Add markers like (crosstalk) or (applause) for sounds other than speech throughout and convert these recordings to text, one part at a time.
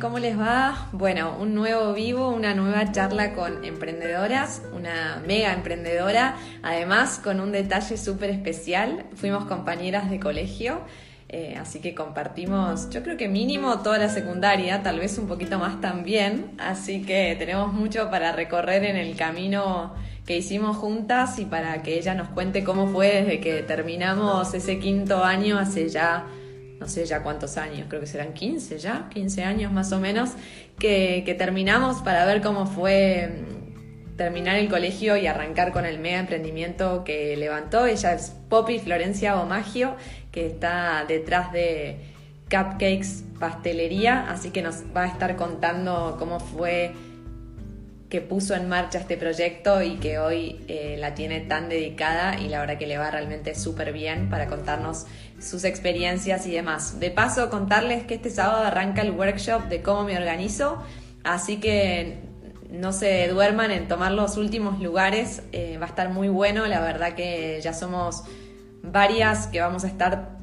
¿Cómo les va? Bueno, un nuevo vivo, una nueva charla con emprendedoras, una mega emprendedora, además con un detalle súper especial. Fuimos compañeras de colegio, eh, así que compartimos, yo creo que mínimo toda la secundaria, tal vez un poquito más también, así que tenemos mucho para recorrer en el camino que hicimos juntas y para que ella nos cuente cómo fue desde que terminamos ese quinto año hace ya no sé ya cuántos años, creo que serán 15 ya, 15 años más o menos, que, terminamos para ver cómo fue mm, terminar el colegio y arrancar con el mega emprendimiento que levantó. Ella es Poppy Florencia Omagio, que está detrás de Cupcakes Pastelería, así que nos va a estar contando cómo fue que puso en marcha este proyecto y que hoy eh, la tiene tan dedicada y la verdad que le va realmente súper bien para contarnos sus experiencias y demás. De paso, contarles que este sábado arranca el workshop de cómo me organizo, así que no se duerman en tomar los últimos lugares, eh, va a estar muy bueno, la verdad que ya somos varias que vamos a estar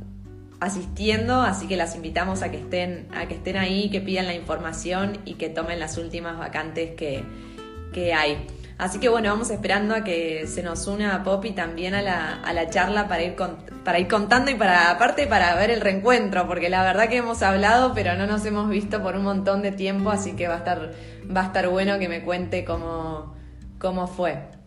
asistiendo, así que las invitamos a que estén, a que estén ahí, que pidan la información y que tomen las últimas vacantes que, que hay. Así que bueno, vamos esperando a que se nos una Poppy también a la, a la charla para ir, para ir contando y para, aparte para ver el reencuentro, porque la verdad que hemos hablado, pero no nos hemos visto por un montón de tiempo, así que va a estar, va a estar bueno que me cuente cómo, cómo fue.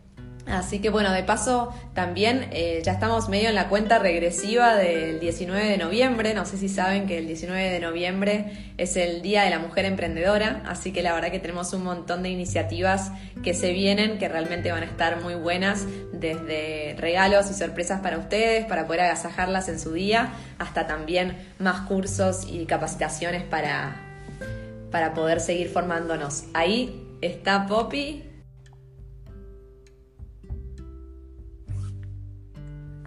Así que bueno, de paso también eh, ya estamos medio en la cuenta regresiva del 19 de noviembre. No sé si saben que el 19 de noviembre es el Día de la Mujer Emprendedora, así que la verdad que tenemos un montón de iniciativas que se vienen, que realmente van a estar muy buenas, desde regalos y sorpresas para ustedes, para poder agasajarlas en su día, hasta también más cursos y capacitaciones para, para poder seguir formándonos. Ahí está Poppy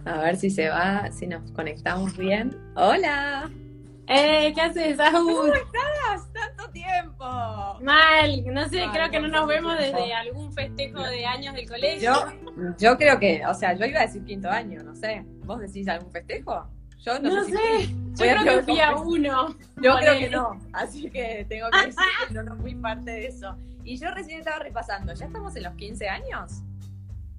A ver si se va, si nos conectamos bien. ¡Hola! ¡Eh! ¿Qué haces, ¿Cómo estás? ¡Tanto tiempo! Mal, no sé, creo que no nos vemos desde algún festejo de años del colegio. Yo, yo creo que, o sea, yo iba a decir quinto año, no sé. ¿Vos decís algún festejo? Yo no, sé. yo creo que fui a uno. Yo creo que no, así que tengo que decir que no, no fui parte de eso. Y yo recién estaba repasando, ¿ya estamos en los 15 años?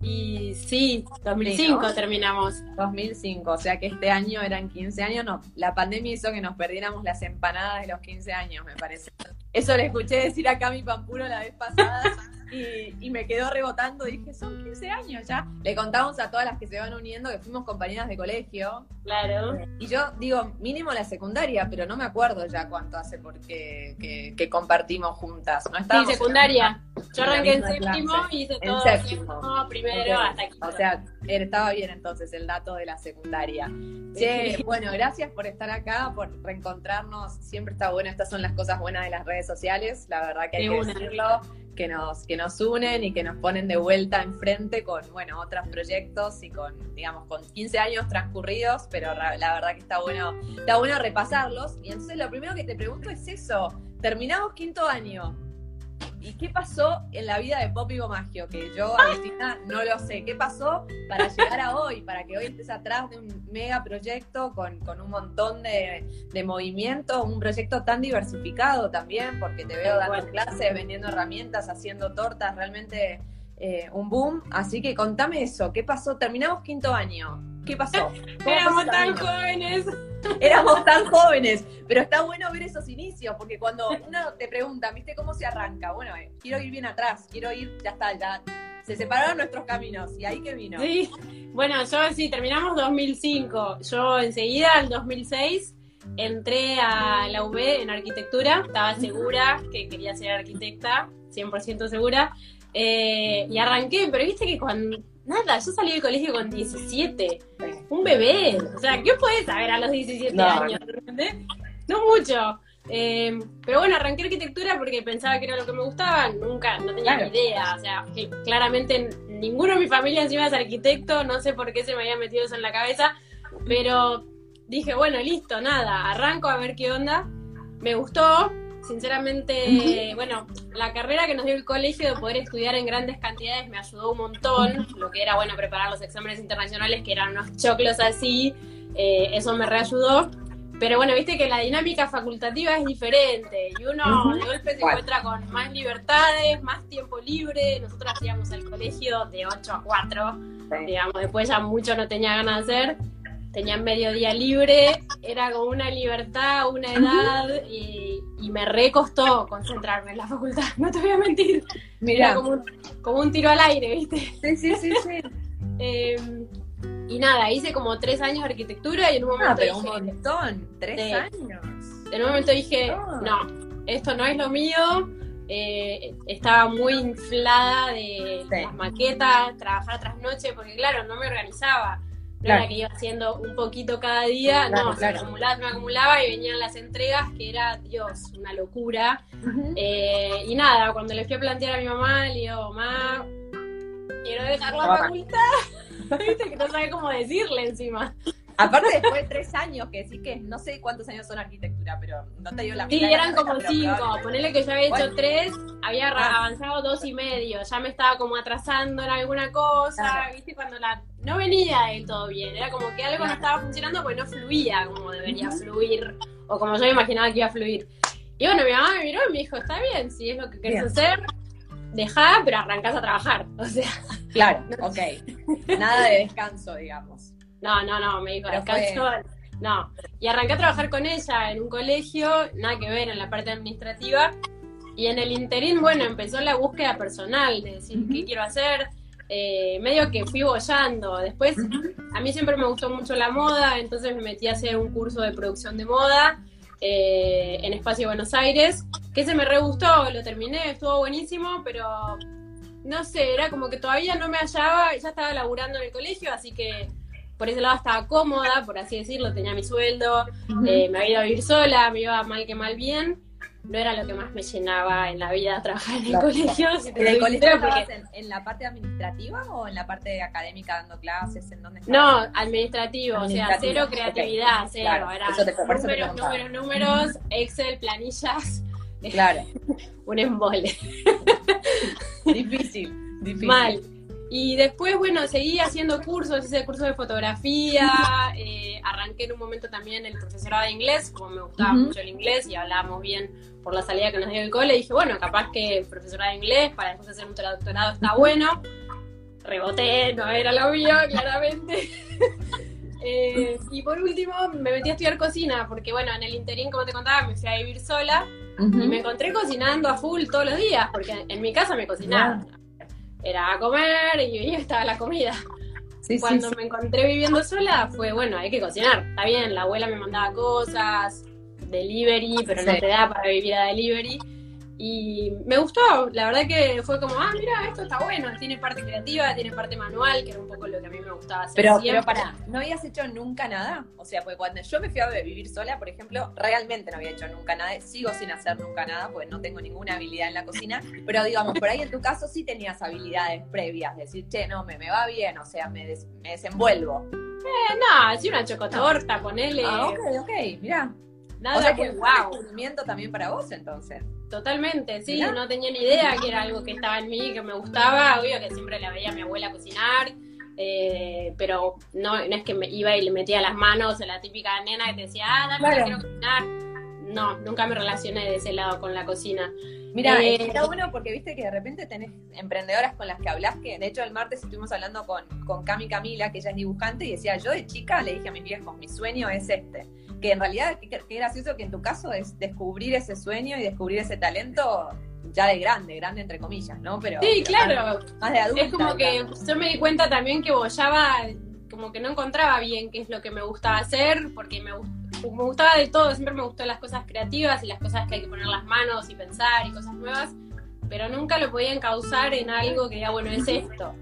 Y sí, 2005 terminamos. 2005, o sea que este año eran 15 años. No, la pandemia hizo que nos perdiéramos las empanadas de los 15 años, me parece. Eso le escuché decir acá a mi pampuro la vez pasada y, me quedó rebotando. Dije, son 15 años ya. Le contamos a todas las que se van uniendo que fuimos compañeras de colegio. Claro. Y yo digo, mínimo la secundaria, pero no me acuerdo ya cuánto hace porque que, compartimos juntas. ¿No sí, secundaria. Yo arranqué en séptimo y hice todo séptimo. primero hasta aquí. O sea, estaba bien entonces el dato de la secundaria. Che, bueno, gracias por estar acá, por reencontrarnos. Siempre está bueno, estas son las cosas buenas de las redes sociales, la verdad que hay que decirlo que nos, que nos unen y que nos ponen de vuelta enfrente con, bueno, otros proyectos y con, digamos, con 15 años transcurridos, pero la verdad que está bueno, está bueno repasarlos. Y entonces lo primero que te pregunto es eso, terminamos quinto año, ¿Y qué pasó en la vida de Poppy Gomagio? Que yo, Agustina, no lo sé. ¿Qué pasó para llegar a hoy? Para que hoy estés atrás de un mega proyecto con, un montón de, de movimiento, un proyecto tan diversificado también, porque te veo dando clases, vendiendo herramientas, haciendo tortas, realmente eh, un boom. Así que contame eso. ¿Qué pasó? Terminamos quinto año. ¿Qué pasó? (laughs) Éramos tan jóvenes. (laughs) Éramos tan jóvenes, pero está bueno ver esos inicios, porque cuando uno te pregunta, ¿viste cómo se arranca? Bueno, eh, quiero ir bien atrás, quiero ir, ya está, ya se separaron nuestros caminos, y ahí que vino. Sí, bueno, yo sí, terminamos 2005, yo enseguida, en 2006, entré a la UB en arquitectura, estaba segura que quería ser arquitecta, 100% segura, eh, y arranqué, pero viste que cuando Nada, yo salí del colegio con 17. Un bebé. O sea, ¿qué puedes saber a los 17 años? No mucho. Eh, pero bueno, arranqué arquitectura porque pensaba que era lo que me gustaba. Nunca, no tenía ni idea. O sea, que claramente ninguno de mi familia encima es arquitecto. No sé por qué se me había metido eso en la cabeza. Pero dije, bueno, listo, nada. Arranco a ver qué onda. Me gustó sinceramente, bueno, la carrera que nos dio el colegio de poder estudiar en grandes cantidades me ayudó un montón, lo que era, bueno, preparar los exámenes internacionales, que eran unos choclos así, eh, eso me reayudó, Pero bueno, viste que la dinámica facultativa es diferente y uno de golpe se encuentra con más libertades, más tiempo libre. Nosotros hacíamos el colegio de 8 a 4, digamos, después ya mucho no tenía ganas de hacer. Tenía mediodía libre, era como una libertad, una edad y, me recostó concentrarme en la facultad, (laughs) no te voy a mentir. Mira, como un, como un tiro al aire, ¿viste? Sí, sí, sí, sí. (laughs) Em, y nada, hice como tres años de arquitectura y en un momento. Ah, pero un montón, tres años. En un momento dije, no, esto no es lo mío. Eh, estaba muy inflada de las maquetas, trabajar tras noche, porque claro, no me organizaba. Era que iba haciendo un poquito cada día, no, se acumulaba, me acumulaba y venían las entregas, que era, Dios, una locura. Eh, y nada, cuando le fui a plantear a mi mamá, le digo, mamá, quiero dejar la facultad. (laughs) Viste que no sabe cómo decirle encima. Aparte después de tres años, que sí que no sé cuántos años son arquitectura, pero no te dio la Sí, eran como cinco. Ponele que yo había hecho tres, había ah. avanzado dos y medio. Ya me estaba como atrasando en alguna cosa, viste, cuando la no venía del todo bien. Era como que algo no estaba funcionando porque no fluía como debería fluir, o como yo imaginaba que iba a fluir. Y bueno, mi mamá me miró y me dijo, está bien, si es lo que querés hacer, dejá, pero arrancás a trabajar. (laughs) O sea. Claro, ok. Nada de descanso, digamos. No, no, no, me dijo, descanso. No. Y arranqué a trabajar con ella en un colegio, nada que ver en la parte administrativa. Y en el interín, bueno, empezó la búsqueda personal de decir qué quiero hacer. Eh, medio que fui bollando. Después, a mí siempre me gustó mucho la moda, entonces me metí a hacer un curso de producción de moda eh, en Espacio Buenos Aires, que se me re gustó, lo terminé, estuvo buenísimo, pero no sé, era como que todavía no me hallaba, ya estaba laburando en el colegio, así que por ese lado estaba cómoda, por así decirlo, tenía mi sueldo, eh, me había ido a vivir sola, me iba mal que mal bien. No era lo que más me llenaba en la vida trabajar en el colegio. ¿En el colegio en, la parte administrativa o en la parte académica dando clases? ¿En dónde no, administrativo, o sea, cero creatividad, cero. era números, números, números, Excel, planillas. Claro. (laughs) un embole. difícil, difícil. Mal. Y después, bueno, seguí haciendo cursos, hice cursos de fotografía, eh, arranqué en un momento también el profesorado de inglés, como me gustaba mucho el inglés y hablábamos bien por la salida que nos dio el cole, dije, bueno, capaz que profesorado de inglés para después hacer un doctorado está bueno. Reboté, no era lo mío, claramente. (laughs) Eh, y por último, me metí a estudiar cocina, porque bueno, en el interín, como te contaba, me fui a vivir sola y me encontré cocinando a full todos los días, porque en mi casa me cocinaba era a comer y estaba la comida. Cuando me encontré viviendo sola fue, bueno, hay que cocinar. Está bien, la abuela me mandaba cosas, delivery, pero no te da para vivir a delivery. Y me gustó, la verdad que fue como, ah, mira, esto está bueno, tiene parte creativa, tiene parte manual, que era un poco lo que a mí me gustaba hacer. Pero, pero para, ¿no habías hecho nunca nada? O sea, pues cuando yo me fui a vivir sola, por ejemplo, realmente no había hecho nunca nada, sigo sin hacer nunca nada, porque no tengo ninguna habilidad en la cocina, pero digamos, por ahí en tu caso sí tenías habilidades previas, decir, che, no, me, me va bien, o sea, me, me desenvuelvo. Eh, no, así una chocotorta, ponele. Ah, ok, ok, mira. Nada o sea que wow. un también para vos entonces. Totalmente, sí, no tenía ni idea que era algo que estaba en mí, que me gustaba, obvio que siempre la veía a mi abuela cocinar, eh, pero no, no es que me iba y le metía las manos a la típica nena que te decía, ah, dale, quiero cocinar. No, nunca me relacioné de ese lado con la cocina. Mira, eh, está bueno porque viste que de repente tenés emprendedoras con las que hablas, que de hecho el martes estuvimos hablando con, con Cami Camila, que ella es dibujante, y decía, yo de chica le dije a mis viejos, mi sueño es este que en realidad qué, gracioso que en tu caso es descubrir ese sueño y descubrir ese talento ya de grande, grande entre comillas, ¿no? Pero sí, claro. Más, de adulto. Es como que yo me di cuenta también que bollaba, como que no encontraba bien qué es lo que me gustaba hacer, porque me, me gustaba de todo, siempre me gustó las cosas creativas y las cosas que hay que poner las manos y pensar y cosas nuevas, pero nunca lo podía encauzar en algo que diga, bueno, es esto.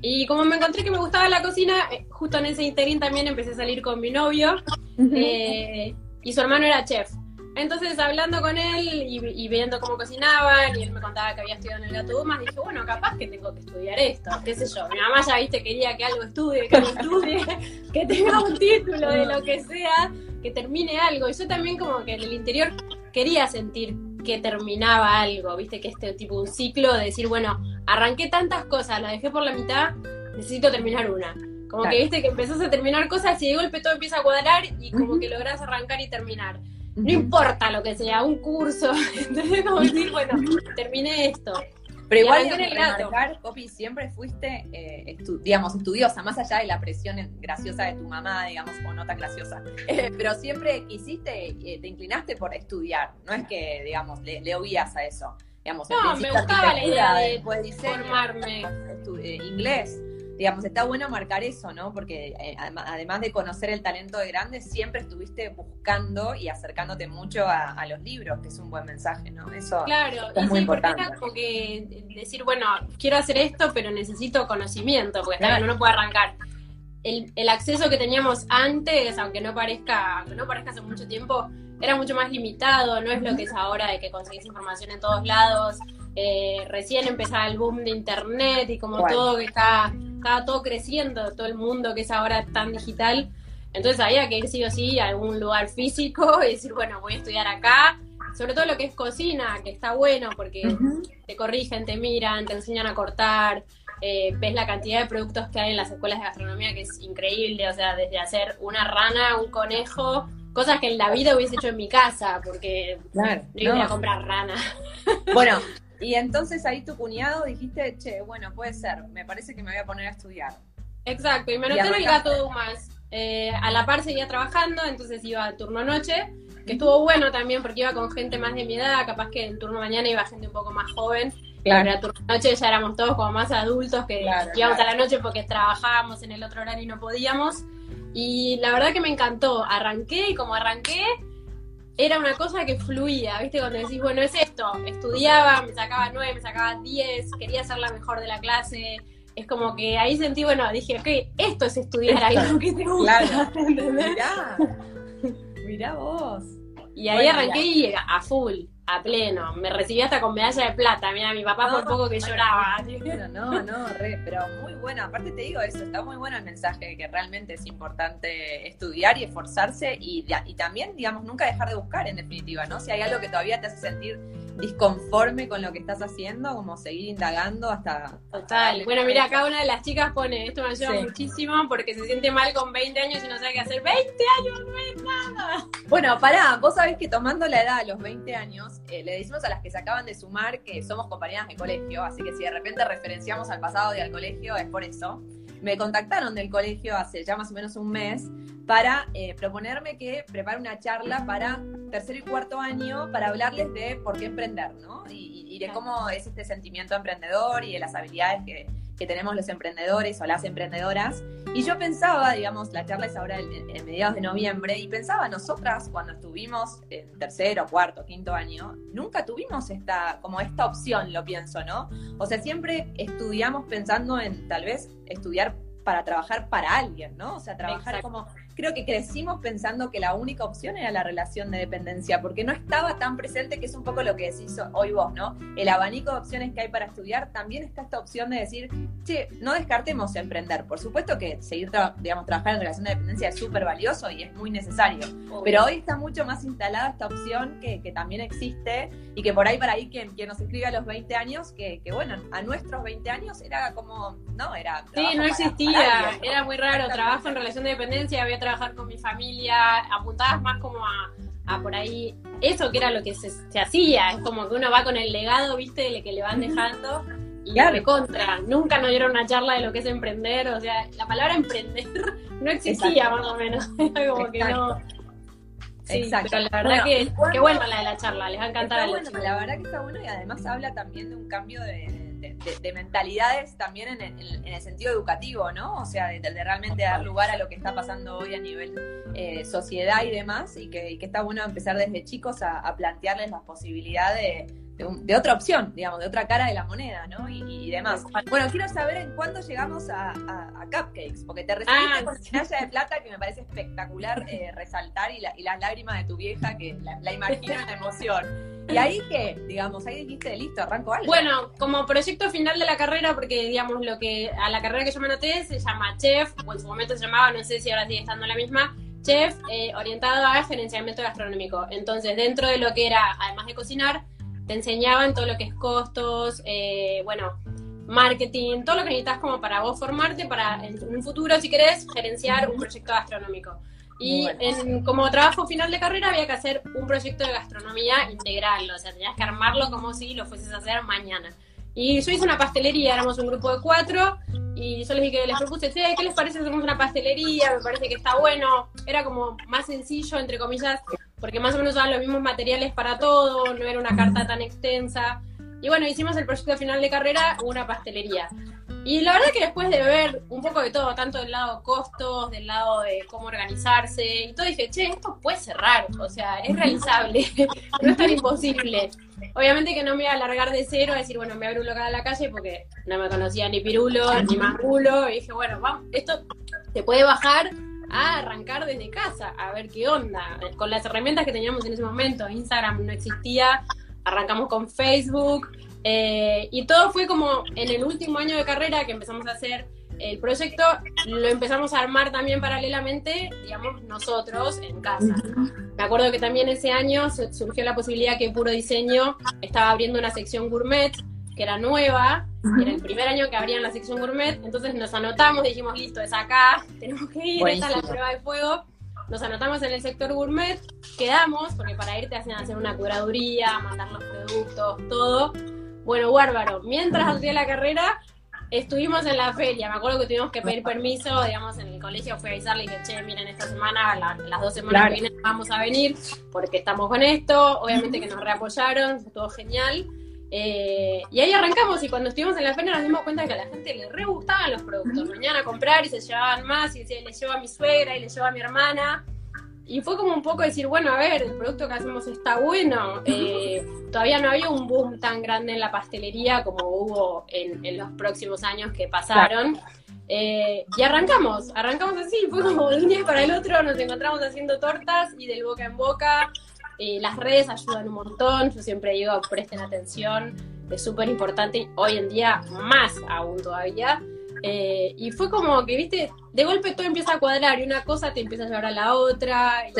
Y como me encontré que me gustaba la cocina, eh, justo en ese interín también empecé a salir con mi novio eh, y su hermano era chef. Entonces, hablando con él y, viendo cómo cocinaban, y él me contaba que había estudiado en el Gato Dumas, dije, bueno, capaz que tengo que estudiar esto, qué sé yo. Mi mamá ya, viste, quería que algo estudie, que algo estudie, (laughs) que tenga un título de lo que sea, que termine algo. Y yo también como que en el interior quería sentir que terminaba algo, viste, que este tipo un ciclo de decir, bueno, arranqué tantas cosas, las dejé por la mitad, necesito terminar una. Como que viste que empezás a terminar cosas y de golpe todo empieza a cuadrar y como que lográs arrancar y terminar. No importa lo que sea, un curso. (laughs) Entonces, como decir, bueno, terminé esto. Pero igual, remarcar, Copi, siempre fuiste, eh, digamos, estudiosa, más allá de la presión graciosa de tu mamá, digamos, o no tan graciosa. Eh, pero siempre quisiste, eh, te inclinaste por estudiar. No es que, digamos, le, le oías a eso. Digamos, no, me gustaba la idea de formarme. inglés digamos, está bueno marcar eso, ¿no? Porque eh, además de conocer el talento de grandes, siempre estuviste buscando y acercándote mucho a, los libros, que es un buen mensaje, ¿no? Eso claro, es muy importante. como que decir, bueno, quiero hacer esto, pero necesito conocimiento, porque claro. no puede arrancar. El, el, acceso que teníamos antes, aunque no parezca, aunque no parezca hace mucho tiempo, era mucho más limitado, no es lo que es ahora de que conseguís información en todos lados. Eh, recién empezaba el boom de internet y como todo que está, estaba todo creciendo, todo el mundo que es ahora tan digital. Entonces había que ir sí o sí a algún lugar físico y decir, bueno, voy a estudiar acá. Sobre todo lo que es cocina, que está bueno porque te corrigen, te miran, te enseñan a cortar, eh, ves la cantidad de productos que hay en las escuelas de gastronomía que es increíble, o sea, desde hacer una rana, un conejo, cosas que en la vida hubiese hecho en mi casa, porque claro, no iba a comprar rana. Bueno, y entonces ahí tu cuñado dijiste, che, bueno, puede ser, me parece que me voy a poner a estudiar. Exacto, y me anoté en el gato más. Eh, a la par seguía trabajando, entonces iba al turno noche, que estuvo bueno también porque iba con gente más de mi edad, capaz que en turno mañana iba gente un poco más joven. Claro. Pero turno noche ya éramos todos como más adultos que íbamos a la noche porque trabajábamos en el otro horario y no podíamos. Y la verdad que me encantó. Arranqué y como arranqué, era una cosa que fluía, ¿viste? Cuando decís, bueno, es esto. Estudiaba, me sacaba nueve, me sacaba diez, quería ser la mejor de la clase. Es como que ahí sentí, bueno, dije, ok, esto es estudiar algo que te gusta. Claro. (laughs) Mirá, mirá vos. Y ahí arranqué y a full a pleno. Me recibí hasta con medalla de plata. Mira, mi papá por poco que lloraba. (laughs) No, no, re, pero muy bueno. Aparte te digo eso, está muy bueno el mensaje que realmente es importante estudiar y esforzarse y, y también, digamos, nunca dejar de buscar en definitiva, ¿no? Si hay algo que todavía te hace sentir disconforme con lo que estás haciendo, como seguir indagando hasta... Total. bueno, mira, acá una de las chicas pone, esto me ayuda muchísimo porque se siente mal con 20 años y no sabe qué hacer. 20 años no es nada. Bueno, pará, vos sabés que tomando la edad a los 20 años, eh, le decimos a las que se acaban de sumar que somos compañeras de colegio, así que si de repente referenciamos al pasado y al colegio es por eso me contactaron del colegio hace ya más o menos un mes para eh, proponerme que prepare una charla para tercer y cuarto año para hablarles de por qué emprender, ¿no? Y, y de cómo es este sentimiento emprendedor y de las habilidades que, que tenemos los emprendedores o las emprendedoras. Y yo pensaba, digamos, la charla es ahora en, mediados de noviembre, y pensaba, nosotras cuando estuvimos en tercero, cuarto, quinto año, nunca tuvimos esta, como esta opción, lo pienso, ¿no? O sea, siempre estudiamos pensando en tal vez estudiar para trabajar para alguien, ¿no? O sea, trabajar como creo que crecimos pensando que la única opción era la relación de dependencia, porque no estaba tan presente, que es un poco lo que decís hoy vos, ¿no? El abanico de opciones que hay para estudiar, también está esta opción de decir, che, no descartemos emprender. Por supuesto que seguir, digamos, trabajar en relación de dependencia es súper valioso y es muy necesario, pero hoy está mucho más instalada esta opción que, también existe y que por ahí para ahí quien, quien nos escribe a los 20 años, que, bueno, a nuestros 20 años era como, no, era... Sí, no existía, era muy raro, trabajo en relación de dependencia, había trabajar con mi familia, apuntadas más como a, por ahí, eso que era lo que se, hacía, es como que uno va con el legado, viste, de que le van dejando. Y claro. contra, nunca nos dieron una charla de lo que es emprender, o sea, la palabra emprender (laughs) no existía más o menos, (laughs) como que no, Exacto. Pero la verdad que, qué bueno la de la charla, les va a encantar. la verdad que está bueno y además habla también de un cambio de, de, mentalidades también en, el sentido educativo, ¿no? O sea, de, realmente dar lugar a lo que está pasando hoy a nivel eh, sociedad y demás, y que, está bueno empezar desde chicos a, plantearles las posibilidades de, otra opción, digamos, de otra cara de la moneda, ¿no? Y, demás. Bueno, quiero saber en cuándo llegamos a, Cupcakes, porque te recibiste ah, con medalla de plata que me parece espectacular eh, resaltar y, las lágrimas de tu vieja que la, la imagino en la emoción. ¿Y ahí qué? Digamos, ahí dijiste, listo, arranco algo. Bueno, como proyecto final de la carrera, porque digamos, lo que a la carrera que yo me anoté se llama Chef, o en su momento se llamaba, no sé si ahora sigue estando la misma, Chef eh, orientado a gerenciamiento gastronómico. Entonces, dentro de lo que era, además de cocinar, te enseñaban todo lo que es costos, eh, bueno, marketing, todo lo que necesitas como para vos formarte, para en un futuro, si querés, gerenciar un proyecto gastronómico. Y en, como trabajo final de carrera había que hacer un proyecto de gastronomía integral, o sea, tenías que armarlo como si lo fueses a hacer mañana. Y yo hice una pastelería, éramos un grupo de cuatro, y yo les dije, les propuse, ¿qué les parece si hacemos una pastelería? Me parece que está bueno. Era como más sencillo, entre comillas, porque más o menos usaban los mismos materiales para todo, no era una carta tan extensa. Y bueno, hicimos el proyecto final de carrera, una pastelería. Y la verdad que después de ver un poco de todo, tanto del lado costos, del lado de cómo organizarse y todo, dije, che, esto puede cerrar, o sea, es realizable, (laughs) no es tan imposible. Obviamente que no me iba a alargar de cero a decir, bueno, me abro un local a la calle porque no me conocía ni Pirulo, ni Mangulo, y dije, bueno, vamos, esto te puede bajar a arrancar desde casa, a ver qué onda, con las herramientas que teníamos en ese momento, Instagram no existía, arrancamos con Facebook, eh, y todo fue como en el último año de carrera que empezamos a hacer el proyecto, lo empezamos a armar también paralelamente, digamos, nosotros en casa. Me acuerdo que también ese año surgió la posibilidad que Puro Diseño estaba abriendo una sección gourmet, que era nueva, era el primer año que abrían la sección gourmet, entonces nos anotamos, dijimos, listo, es acá, (laughs) tenemos que ir, esta es la prueba de fuego nos anotamos en el sector gourmet, quedamos, porque para ir te hacen hacer una curaduría, mandar los productos, todo. Bueno, bárbaro. Mientras hacía la carrera, estuvimos en la feria. Me acuerdo que tuvimos que pedir permiso, digamos, en el colegio fui a avisarle y dije, che, miren, esta semana, las dos semanas que vienen vamos a venir porque estamos con esto. Obviamente que nos reapoyaron, estuvo genial. Eh, y ahí arrancamos y cuando estuvimos en la feria nos dimos cuenta que a la gente le re gustaban los productos. Venían a comprar y se llevaban más y decían, le llevo a mi suegra y le llevo a mi hermana. Y fue como un poco decir, bueno, a ver, el producto que hacemos está bueno. Eh, (laughs) todavía no había un boom tan grande en la pastelería como hubo en, los próximos años que pasaron. Eh, y arrancamos, arrancamos así, fue como de un día para el otro, nos encontramos haciendo tortas y del boca en boca eh, las redes ayudan un montón, yo siempre digo, presten atención, es súper importante, hoy en día más aún todavía. Eh, y fue como que, viste, de golpe todo empieza a cuadrar y una cosa te empieza a llevar a la otra. Y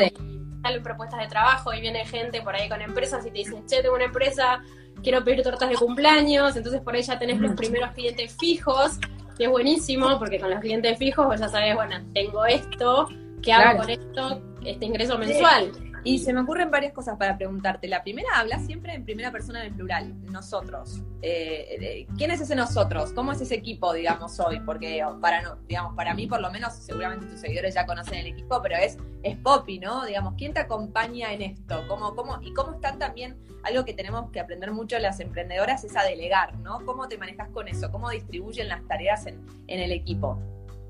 salen propuestas de trabajo y viene gente por ahí con empresas y te dicen, che, tengo una empresa, quiero pedir tortas de cumpleaños. Entonces por ahí ya tenés los primeros clientes fijos, que es buenísimo porque con los clientes fijos vos ya sabés, bueno, tengo esto, ¿qué hago con esto? Este ingreso mensual. Y se me ocurren varias cosas para preguntarte. La primera, habla siempre en primera persona en plural, nosotros. Eh, ¿Quién es ese nosotros? ¿Cómo es ese equipo, digamos, hoy? Porque para no, digamos, para mí por lo menos, seguramente tus seguidores ya conocen el equipo, pero es, es Poppy, ¿no? Digamos, ¿quién te acompaña en esto? ¿Cómo, cómo, y cómo están también, algo que tenemos que aprender mucho las emprendedoras es a delegar, ¿no? ¿Cómo te manejas con eso? ¿Cómo distribuyen las tareas en, en el equipo?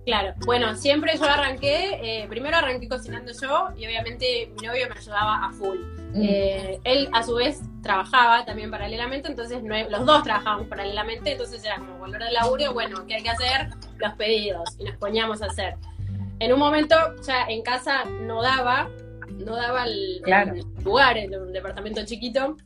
Claro, bueno, siempre yo arranqué, eh, primero arranqué cocinando yo y obviamente mi novio me ayudaba a full. Mm. Eh, él a su vez trabajaba también paralelamente, entonces los dos trabajábamos paralelamente, entonces era como volver al laburo, bueno, ¿qué hay que hacer? Los pedidos y nos poníamos a hacer. En un momento ya en casa no daba, no daba el, el lugar, en un departamento chiquito,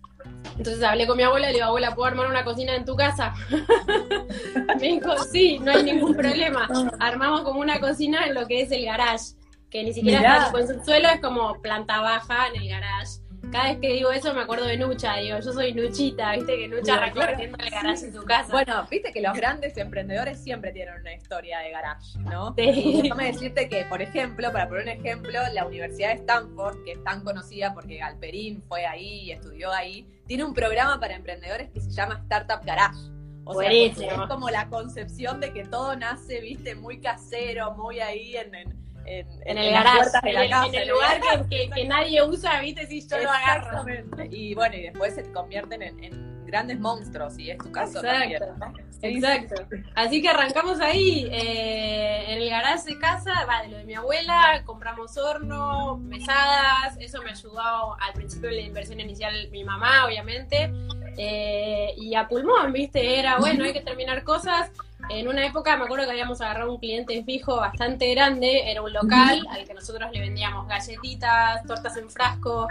entonces hablé con mi abuela y le digo, abuela, ¿puedo armar una cocina en tu casa? (laughs) me dijo, sí, no hay ningún problema. Armamos como una cocina en lo que es el garage, que ni siquiera está en suelo, es como planta baja en el garage cada vez que digo eso me acuerdo de Nucha, digo, yo soy Nuchita, viste que Nucha recorriendo el garage en su casa. Bueno, viste que los grandes emprendedores siempre tienen una historia de garage, ¿no? Sí. déjame decirte que, por ejemplo, para poner un ejemplo, la Universidad de Stanford, que es tan conocida porque Galperín fue ahí y estudió ahí, tiene un programa para emprendedores que se llama Startup Garage. O sea, es como la concepción de que todo nace, viste, muy casero, muy ahí en en, el garage, en, el, lugar que, nadie usa, viste, si yo lo agarro. Y bueno, y después se convierten en, grandes monstruos, y es tu caso Exacto. Exacto. Así que arrancamos ahí, eh, en el garage de casa, va, de lo de mi abuela, compramos horno, mesadas, eso me ayudó al principio de la inversión inicial mi mamá, obviamente, eh, y a pulmón, viste, era, bueno, hay que terminar cosas, en una época me acuerdo que habíamos agarrado un cliente fijo bastante grande, era un local al que nosotros le vendíamos galletitas, tortas en frasco,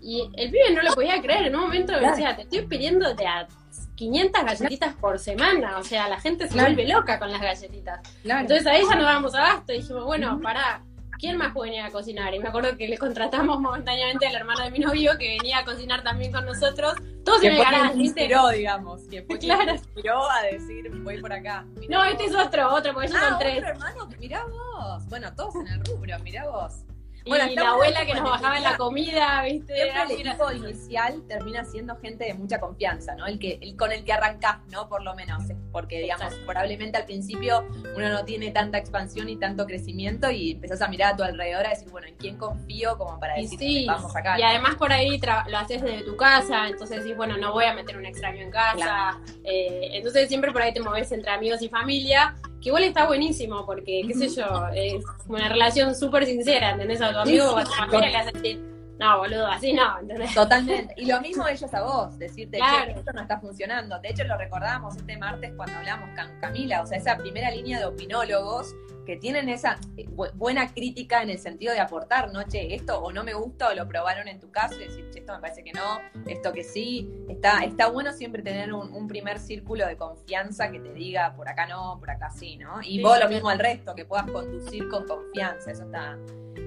y el pibe no lo podía creer, en un momento me decía, te estoy pidiendo de a 500 galletitas por semana, o sea, la gente se vuelve loca con las galletitas. Entonces ahí ya nos damos abasto y dijimos, bueno, pará, ¿quién más puede venir a cocinar? Y me acuerdo que le contratamos momentáneamente al hermano de mi novio que venía a cocinar también con nosotros. Todos que se me fue ganan, quien ¿viste? inspiró, digamos. Que fue Claro. inspiró a decir, voy por acá. Mirá No, vos. este es otro, otro, porque yo Ah, son tres. otro hermano, mirá vos. Bueno, todos en el rubro, mirá vos. Y Bueno, está la abuela que nos bajaba en la comida, ¿viste? Siempre el equipo inicial termina siendo gente de mucha confianza, ¿no? El que el con el que arrancás, ¿no? Por lo menos, porque digamos, probablemente al principio uno no tiene tanta expansión y tanto crecimiento y empezás a mirar a tu alrededor a decir, bueno, ¿en quién confío como para Y decir, sí, vamos acá? y además por ahí lo haces desde tu casa, entonces decís, bueno, no voy a meter un extraño en casa. Claro. eh, entonces siempre por ahí te moves entre amigos y familia, que igual está buenísimo, porque, qué sé yo, es una relación súper sincera, ¿entendés? A tu amigo o a tu sí. familia le haces no, boludo, así no, ¿entendés? Totalmente. Y lo mismo ellos a vos, decirte, Claro. che, esto no está funcionando. De hecho, lo recordábamos este martes cuando hablamos con Camila, o sea, esa primera línea de opinólogos que tienen esa bu- buena crítica en el sentido de aportar, ¿no? Che, esto o no me gusta o lo probaron en tu caso y decir, che, esto me parece que no, esto que sí. Está, está bueno siempre tener un, un primer círculo de confianza que te diga por acá no, por acá sí, ¿no? Y Sí, vos lo mismo al resto, que puedas conducir con confianza, eso está,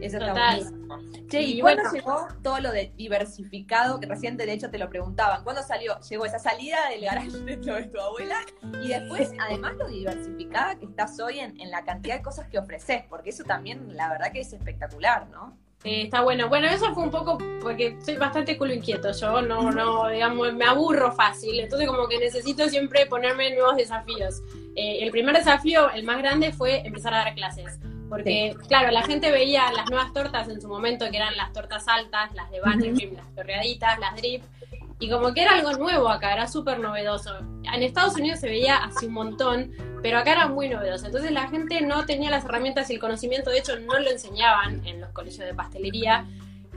eso está Total. buenísimo. Che, ¿y, Y cuándo bueno. llegó todo lo de diversificado? Que recién de hecho te lo preguntaban. ¿Cuándo salió? Llegó esa salida del garage de tu, de tu abuela y después, además, lo diversificada que estás hoy en, en la cantidad de cosas que ofreces, porque eso también, la verdad, que es espectacular, ¿no? Eh, está bueno. Bueno, eso fue un poco porque soy bastante culo inquieto. Yo no, no, digamos, me aburro fácil. Entonces, como que necesito siempre ponerme nuevos desafíos. Eh, el primer desafío, el más grande, fue empezar a dar clases. Porque, claro, la gente veía las nuevas tortas en su momento, que eran las tortas altas, las de buttercream, las torreaditas, las drip. Y como que era algo nuevo acá, era súper novedoso. En Estados Unidos se veía así un montón, pero acá era muy novedoso. Entonces la gente no tenía las herramientas y el conocimiento, de hecho no lo enseñaban en los colegios de pastelería.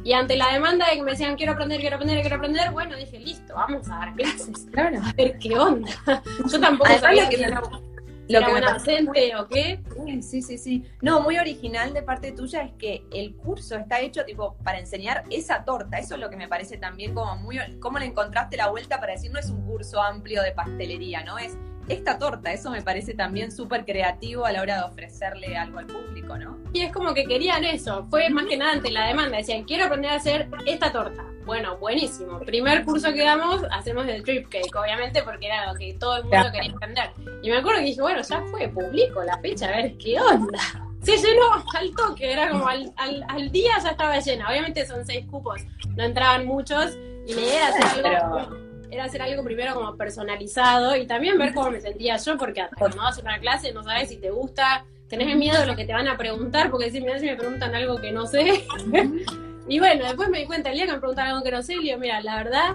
Y ante la demanda de que me decían quiero aprender, quiero aprender, quiero aprender, bueno, dije listo, vamos a dar clases. Claro. A ver qué onda. (laughs) Yo tampoco Además, sabía que era, Lo que me docente o qué. Sí, sí, sí. No, muy original de parte tuya es que el curso está hecho tipo para enseñar esa torta. Eso es lo que me parece también como muy... ¿Cómo le encontraste la vuelta para decir no es un curso amplio de pastelería, no? Es esta torta. Eso me parece también súper creativo a la hora de ofrecerle algo al público, ¿no? Y es como que querían eso. Fue más que nada ante la demanda. Decían, quiero aprender a hacer esta torta. Bueno, buenísimo. Primer curso que damos, hacemos el trip cake, obviamente, porque era lo que todo el mundo Claro. quería aprender. Y me acuerdo que dije, bueno, ya fue, publico la fecha, a ver qué onda. Se llenó al toque, era como al, al, al día ya estaba llena. Obviamente son seis cupos, no entraban muchos. Y la idea era hacer algo, era hacer algo primero como personalizado y también ver cómo me sentía yo, porque hasta cuando vas a una clase no sabes si te gusta, tenés miedo de lo que te van a preguntar, porque si me si me preguntan algo que no sé. (laughs) y bueno, después me di cuenta el día que me preguntan algo que no sé, y digo, mira, la verdad,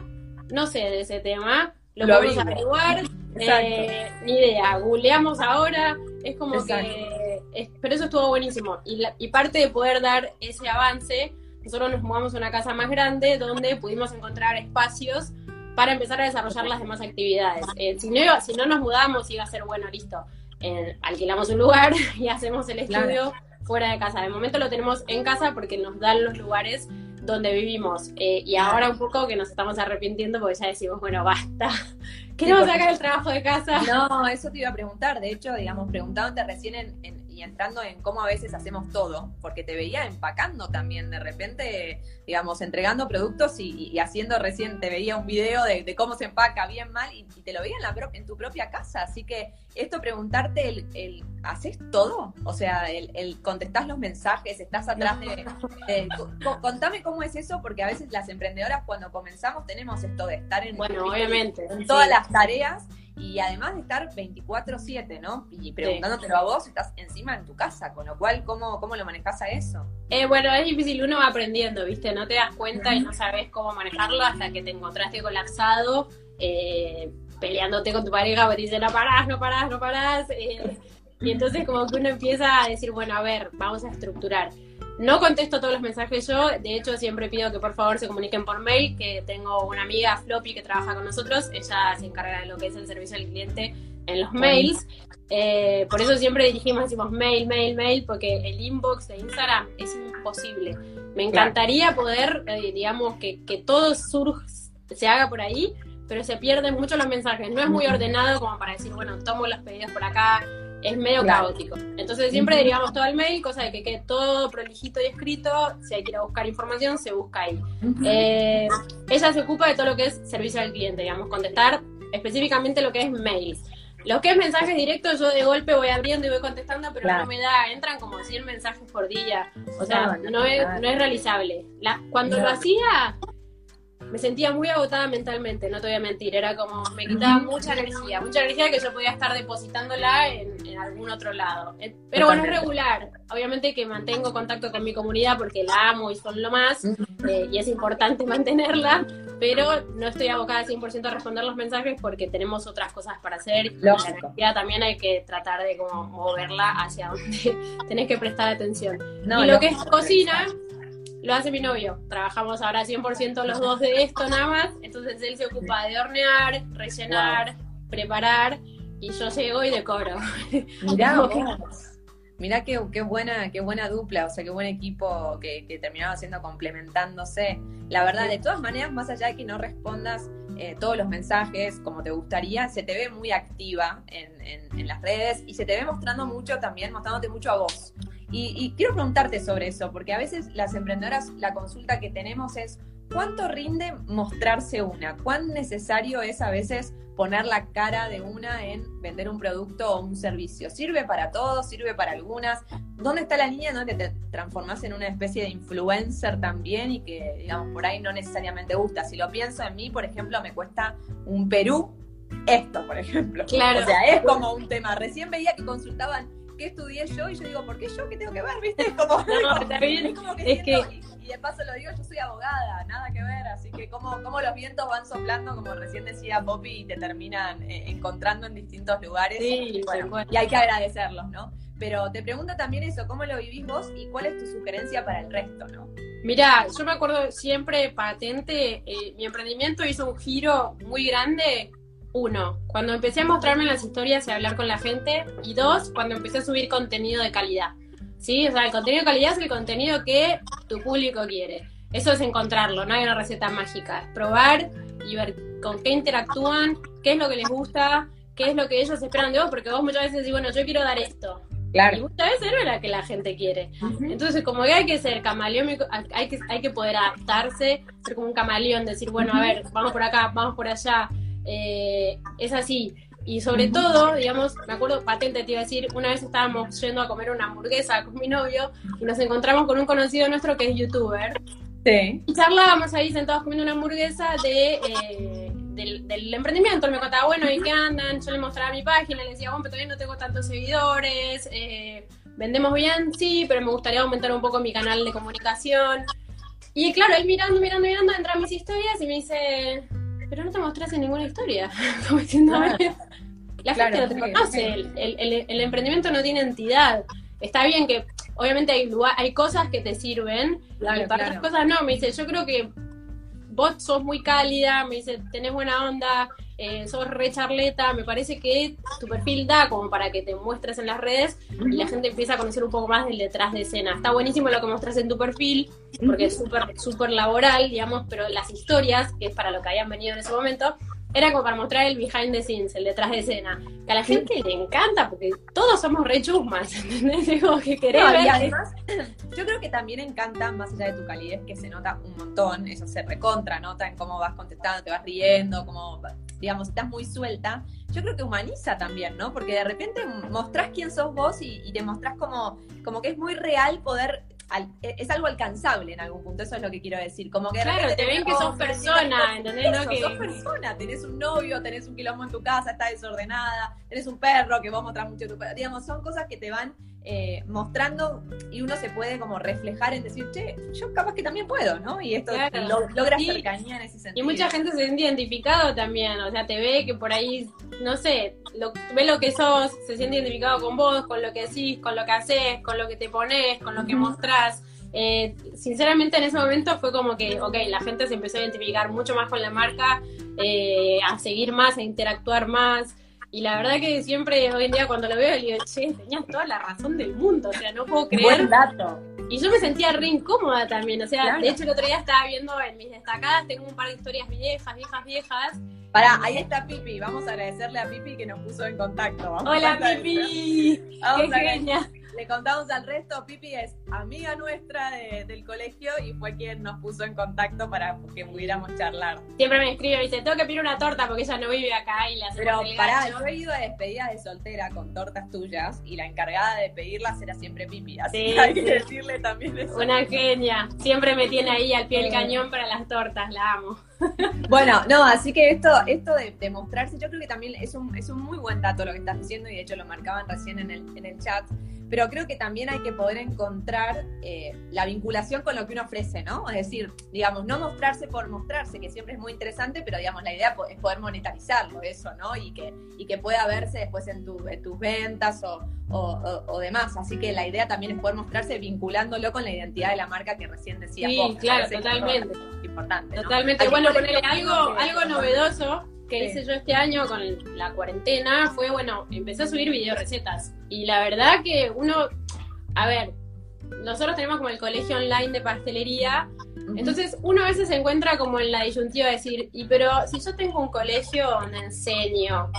no sé de ese tema, lo, Lo podemos averiguar, eh, ni idea, googleamos ahora, es como Exacto. que, es- pero eso estuvo buenísimo. Y, la- y parte de poder dar ese avance, nosotros nos mudamos a una casa más grande donde pudimos encontrar espacios para empezar a desarrollar las demás actividades. Eh, si, no, si no nos mudamos, iba a ser bueno, listo. eh, alquilamos un lugar (laughs) y hacemos el estudio fuera de casa. De momento lo tenemos en casa porque nos dan los lugares donde vivimos. Eh, y ahora un poco que nos estamos arrepintiendo porque ya decimos, bueno, basta. (laughs) Queremos sacar el trabajo de casa. No, eso te iba a preguntar. De hecho, digamos, preguntándote recién en- en- y entrando en cómo a veces hacemos todo, porque te veía empacando también de repente, digamos, entregando productos y, y haciendo recién, te veía un video de, de cómo se empaca bien mal y, y te lo veía en, la pro- en tu propia casa. Así que esto preguntarte, el, el ¿haces todo? O sea, el, el contestás los mensajes, estás atrás de... de- co- contame cómo es eso, porque a veces las emprendedoras cuando comenzamos tenemos esto de estar en, Bueno, obviamente. en sí. todas las tareas y además de estar 24/7, ¿no? Y preguntándotelo a vos, estás encima en tu casa, con lo cual, ¿cómo, cómo lo manejas a eso? Eh, bueno, es difícil, uno va aprendiendo, ¿viste? No te das cuenta y no sabes cómo manejarlo hasta que te encontraste colapsado, eh, peleándote con tu pareja, porque te dice, no parás, no parás, no parás. eh, y entonces como que uno empieza a decir, bueno, a ver, vamos a estructurar. No contesto todos los mensajes yo, de hecho siempre pido que por favor se comuniquen por mail, que tengo una amiga, Floppy, que trabaja con nosotros, ella se encarga de lo que es el servicio al cliente en los mails, eh, por eso siempre dirigimos, decimos mail, mail, mail, porque el inbox de Instagram es imposible. Me encantaría poder, eh, digamos, que, que todo surge, se haga por ahí, pero se pierden mucho los mensajes. No es muy ordenado como para decir, bueno, tomo los pedidos por acá. Es medio Claro. caótico. Entonces siempre derivamos todo al mail, cosa de que quede todo prolijito y escrito. Si hay que ir a buscar información, se busca ahí. Eh, ella se ocupa de todo lo que es servicio al cliente, digamos, contestar específicamente lo que es mails. Lo que es mensajes directos, yo de golpe voy abriendo y voy contestando, pero Claro. no me da, entran como 100 mensajes por día. O sea, No, no, no, es, no es realizable. La- cuando lo hacía, me sentía muy agotada mentalmente, no te voy a mentir. Era como, me quitaba mucha energía, mucha energía que yo podía estar depositándola en, en algún otro lado. Eh, Pero bueno, es regular. Obviamente que mantengo contacto con mi comunidad porque la amo y son lo más eh, y es importante (laughs) mantenerla, pero no estoy abocada 100% a responder los mensajes porque tenemos otras cosas para hacer y la energía también hay que tratar de como moverla hacia donde (laughs) tenés que prestar atención. No, y lo que es cocina lo hace mi novio. Trabajamos ahora 100% los dos de esto nada más, entonces él se ocupa de hornear, rellenar, preparar y yo llego y decoro. Mirá (laughs) vos. Mirá qué, qué buena, qué buena dupla, o sea, qué buen equipo que, que terminaba siendo complementándose. La verdad, de todas maneras, más allá de que no respondas eh, todos los mensajes como te gustaría, se te ve muy activa en, en- en las redes y se te ve mostrando mucho también, mostrándote mucho a vos. Y, y quiero preguntarte sobre eso, porque a veces las emprendedoras, la consulta que tenemos es, ¿cuánto rinde mostrarse una? ¿Cuán necesario es a veces poner la cara de una en vender un producto o un servicio? ¿Sirve para todos? ¿Sirve para algunas? ¿Dónde está la línea donde te transformás en una especie de influencer también y que, digamos, por ahí no necesariamente gusta? Si lo pienso en mí, por ejemplo, me cuesta un Perú esto, por ejemplo. Claro. O sea, es como un tema. Recién veía que consultaban qué estudié yo y yo digo, ¿por qué yo? ¿Qué tengo que ver? ¿Viste? Como, (laughs) No, (laughs) bien. es como que Es siento- y, y de paso lo digo, yo soy abogada, nada que ver, así que como, como los vientos van soplando, como recién decía Poppy, y te terminan eh, encontrando en distintos lugares. Sí, y, bueno, y hay que agradecerlos, ¿no? Pero te pregunto también eso, ¿cómo lo vivís vos y cuál es tu sugerencia para el resto, ¿no? Mirá, yo me acuerdo siempre patente, eh, mi emprendimiento hizo un giro muy grande. Uno, cuando empecé a mostrarme en las historias y a hablar con la gente. Y dos, cuando empecé a subir contenido de calidad. ¿Sí? O sea, el contenido de calidad es el contenido que tu público quiere. Eso es encontrarlo, no hay una receta mágica. Es probar y ver con qué interactúan, qué es lo que les gusta, qué es lo que ellos esperan de vos, porque vos muchas veces decís, bueno, yo quiero dar esto. Y muchas veces no es la que la gente quiere. Entonces, como que hay que ser camaleónico, hay que, hay que poder adaptarse, ser como un camaleón, decir, bueno, a ver, vamos por acá, vamos por allá. Eh, es así. Y sobre todo, digamos, me acuerdo, patente te iba a decir, una vez estábamos yendo a comer una hamburguesa con mi novio y nos encontramos con un conocido nuestro que es youtuber. Sí. Y charlábamos ahí sentados comiendo una hamburguesa de, eh, del, del emprendimiento. Él me contaba, bueno, ¿y qué andan? Yo le mostraba mi página, le decía, bueno, pero todavía no tengo tantos seguidores. eh, vendemos bien, sí, pero me gustaría aumentar un poco mi canal de comunicación. Y claro, él mirando, mirando, mirando, entra a mis historias y me dice, pero no te mostraste ninguna historia. (laughs) Como diciéndome, la Claro, gente no te conoce, el, el- el- el emprendimiento no tiene entidad. Está bien que, obviamente, hay, lugar- hay cosas que te sirven, Claro, y para otras cosas no. Me dice, yo creo que vos sos muy cálida, me dice, tenés buena onda, eh, sos re charleta, me parece que tu perfil da como para que te muestres en las redes y la gente empieza a conocer un poco más del detrás de escena. Está buenísimo lo que mostras en tu perfil, porque es súper súper laboral, digamos, pero las historias, que es para lo que habían venido en ese momento, era como para mostrar el behind the scenes, el detrás de escena. Que a la gente le encanta, porque todos somos re chusmas, (laughs) ¿entendés? Como que querés No, ver... y además, yo creo que también encanta, más allá de tu calidez, que se nota un montón, eso se recontra nota en cómo vas contestando, te vas riendo, cómo, digamos, estás muy suelta. Yo creo que humaniza también, ¿no? Porque de repente mostrás quién sos vos y, y te mostrás como, como que es muy real poder, al- es algo alcanzable en algún punto, eso es lo que quiero decir. Como que Claro, te ven que sos persona, ¿entendés? eso, ¿no? Que- sos persona, tenés un novio, tenés un quilombo en tu casa, está desordenada, tenés un perro que vos mostrás mucho tu perro. Digamos, son cosas que te van eh, mostrando y uno se puede como reflejar en decir, che, yo capaz que también puedo, ¿no? Y esto Claro. lo- logra Sí. cercanía en ese Y sentido. mucha gente se siente identificado también, o sea, te ve que por ahí, no sé, lo, ve lo que sos, se siente identificado con vos, con lo que decís, con lo que haces, con lo que te pones, con lo que Ujú. mostrás. Eh, sinceramente en ese momento fue como que, ok, la gente se empezó a identificar mucho más con la marca, eh, a seguir más, a interactuar más. Y la verdad que siempre, hoy en día cuando lo veo, le digo, che, tenías toda la razón del mundo, o sea, no puedo creer Buen dato. y yo me sentía re incómoda también, o sea, Claro. de hecho el otro día estaba viendo en mis destacadas, tengo un par de historias viejas, viejas, viejas, Pará, ahí está Pipi. Vamos a agradecerle a Pipi que nos puso en contacto. Vamos Hola, a Pipi. Vamos Qué a genia. Le contamos al resto, Pipi es amiga nuestra de- del colegio y fue quien nos puso en contacto para que pudiéramos charlar. Siempre me escribe y dice, tengo que pedir una torta porque ella no vive acá y hacemos Pero pará, yo he ido a despedidas de soltera con tortas tuyas y la encargada de pedirlas era siempre Pipi. Así Sí, que hay que decirle también eso. Una genia. Siempre me tiene ahí al pie del Sí. cañón para las tortas, la amo. (laughs) Bueno, no, así que esto, esto de, de mostrarse, yo creo que también es un, es un muy buen dato lo que estás diciendo y de hecho lo marcaban recién en el, en el chat, pero creo que también hay que poder encontrar eh, la vinculación con lo que uno ofrece, ¿no? Es decir, digamos, no mostrarse por mostrarse, que siempre es muy interesante, pero digamos, la idea es poder monetarizarlo, eso, ¿no? Y que, y que pueda verse después en, tu- en tus ventas o, o, o- o demás. Así que la idea también es poder mostrarse vinculándolo con la identidad de la marca que recién decías Sí, vos. Claro, totalmente. Importante. ¿no? Totalmente. Hay que Bueno, ponerle algo, algo novedoso que hice yo este año con la cuarentena fue, bueno, empecé a subir video recetas. Y la verdad que uno, a ver, nosotros tenemos como el colegio online de pastelería, entonces uno a veces se encuentra como en la disyuntiva de decir, y pero si yo tengo un colegio donde enseño,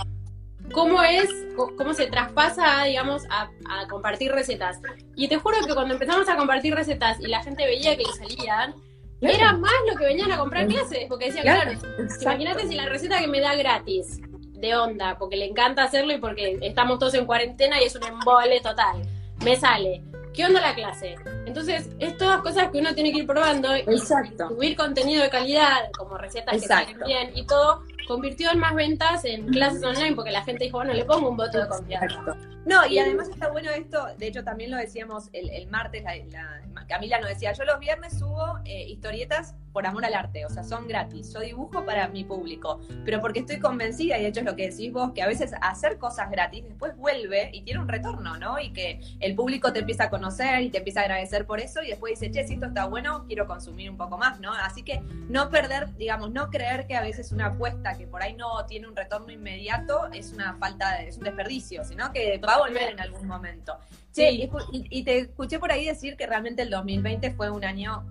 ¿cómo es, cómo se traspasa, digamos, a, a compartir recetas? Y te juro que cuando empezamos a compartir recetas y la gente veía que salían, Claro. era más lo que venían a comprar clases, porque decía, Claro, imagínate si la receta que me da gratis, de onda, porque le encanta hacerlo y porque estamos todos en cuarentena y es un embole total, me sale. ¿Qué onda la clase? Entonces, es todas cosas que uno tiene que ir probando y subir contenido de calidad, como recetas Exacto. que salen bien y todo, convirtió en más ventas en clases online porque la gente dijo, bueno, le pongo un voto de confianza. Exacto. No, y además está bueno esto, de hecho también lo decíamos el, el martes, la, la- Camila nos decía, yo los viernes subo eh, historietas por amor al arte, o sea, son gratis, yo dibujo para mi público, pero porque estoy convencida, y de hecho es lo que decís vos, que a veces hacer cosas gratis después vuelve y tiene un retorno, ¿no? Y que el público te empieza a conocer y te empieza a agradecer por eso y después dice, che, si esto está bueno, quiero consumir un poco más, ¿no? Así que no perder, digamos, no creer que a veces una apuesta que por ahí no tiene un retorno inmediato es una falta, de, es un desperdicio, sino que va a volver en algún momento. Che, y- y te escuché por ahí decir que realmente el 2020 fue un año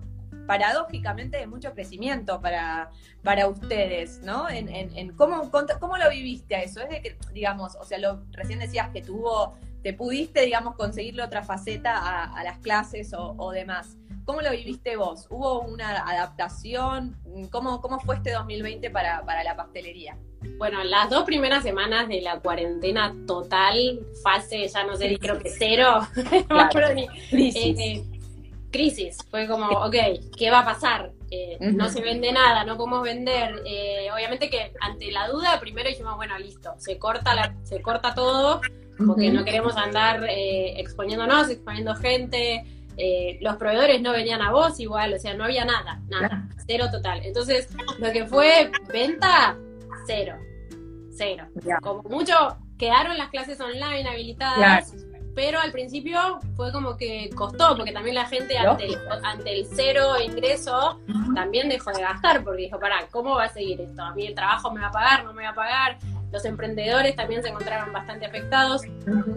paradójicamente de mucho crecimiento para, para ustedes, ¿no? En, en, en cómo, cómo lo viviste a eso, es de que, digamos, o sea, lo, recién decías que tuvo, te pudiste, digamos, conseguirle otra faceta a, a las clases o, o demás. ¿Cómo lo viviste vos? ¿Hubo una adaptación? ¿Cómo, cómo fue este 2020 para, para la pastelería? Bueno, las dos primeras semanas de la cuarentena total, fase, ya no sé, creo que cero, (laughs) eh, crisis. Fue como, ok, ¿qué va a pasar? Eh. No se vende nada, no podemos vender. Eh, obviamente que ante la duda, primero dijimos, bueno, listo, se corta, la, se corta todo, porque no queremos andar eh, exponiéndonos, exponiendo gente. Eh, los proveedores no venían a vos igual, o sea, no había nada, nada, cero total. Entonces, lo que fue venta, cero, cero. Como mucho quedaron las clases online habilitadas, pero al principio fue como que costó, porque también la gente ante el, ante el cero ingreso también dejó de gastar, porque dijo, pará, ¿cómo va a seguir esto? A mí el trabajo me va a pagar, no me va a pagar. Los emprendedores también se encontraron bastante afectados.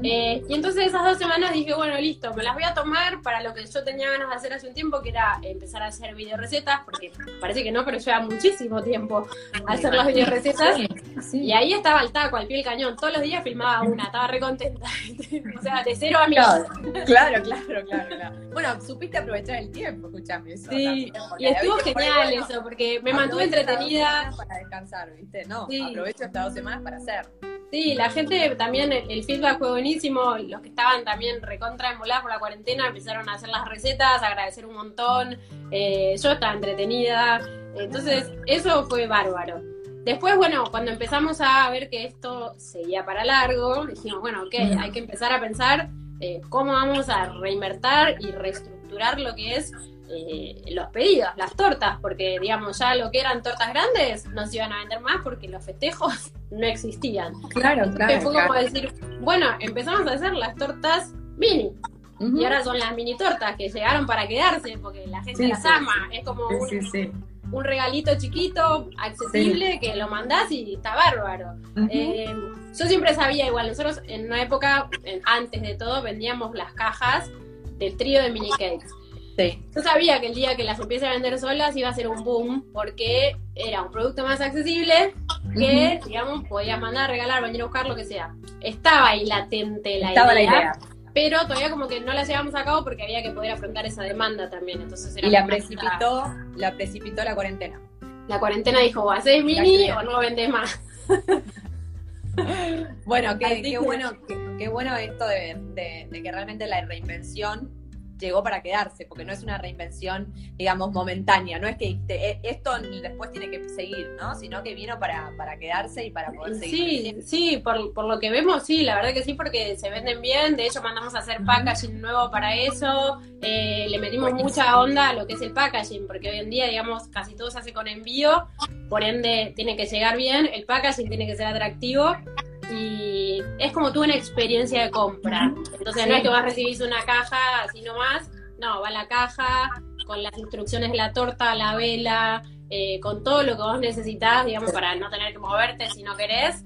Eh, y entonces esas dos semanas dije, bueno, listo, me las voy a tomar para lo que yo tenía ganas de hacer hace un tiempo, que era empezar a hacer video recetas, porque parece que no, pero lleva muchísimo tiempo hacer las video recetas. Sí. Y ahí estaba el taco, al pie del cañón. Todos los días filmaba una, estaba re contenta. (laughs) o sea, de cero a mil. Claro, claro, claro, claro. Bueno, supiste aprovechar el tiempo, escúchame eso. Sí, también, Y estuvo genial bueno, eso, porque me mantuve entretenida. Para descansar, ¿viste? No, aprovecho estas dos semanas para hacer. Sí, la gente también, el, feedback fue buenísimo. Los que estaban también recontra emolados por la cuarentena empezaron a hacer las recetas, agradecer un montón. Eh, yo estaba entretenida. Entonces, eso fue bárbaro. Después, bueno, cuando empezamos a ver que esto seguía para largo, dijimos, bueno, ok, hay que empezar a pensar eh, cómo vamos a reinvertir y reestructurar lo que es eh, los pedidos, las tortas, porque digamos ya lo que eran tortas grandes no se iban a vender más porque los festejos (laughs) no existían. Claro, Que fue como decir, bueno, empezamos a hacer las tortas mini. Y ahora son las mini tortas que llegaron para quedarse porque la gente Sí, las sí, ama. Es como un, regalito chiquito, accesible, que lo mandás y está bárbaro. Eh, yo siempre sabía igual, nosotros en una época, antes de todo, vendíamos las cajas del trío de mini cakes. Sí. Yo sabía que el día que las empiece a vender solas iba a ser un boom porque era un producto más accesible que, digamos, podías mandar, regalar, venir a buscar, lo que sea. Estaba ahí latente la Estaba idea. la idea. Pero todavía como que no la llevamos a cabo porque había que poder afrontar esa demanda también. Entonces era Y la precipitó, la precipitó la cuarentena. La cuarentena dijo, o haces mini o no vendés más. (laughs) Bueno, qué, bueno, qué, qué bueno esto de, de- de que realmente la reinvención llegó para quedarse, porque no es una reinvención, digamos, momentánea, no es que dijiste, "Eh, esto después tiene que seguir, ¿no? Sino que vino para, para quedarse y para poder seguir. Sí, sí, por, por lo que vemos, sí, la verdad que sí, porque se venden bien. De hecho, mandamos a hacer packaging nuevo para eso. Eh, le metimos mucha onda a lo que es el packaging, porque hoy en día, digamos, casi todo se hace con envío. Por ende, tiene que llegar bien. El packaging tiene que ser atractivo. Y es como tú una experiencia de compra. Entonces, Sí. no es que vas a recibir una caja así nomás. No, va la caja con las instrucciones de la torta, la vela, eh, con todo lo que vos necesitas, digamos, para no tener que moverte si no querés,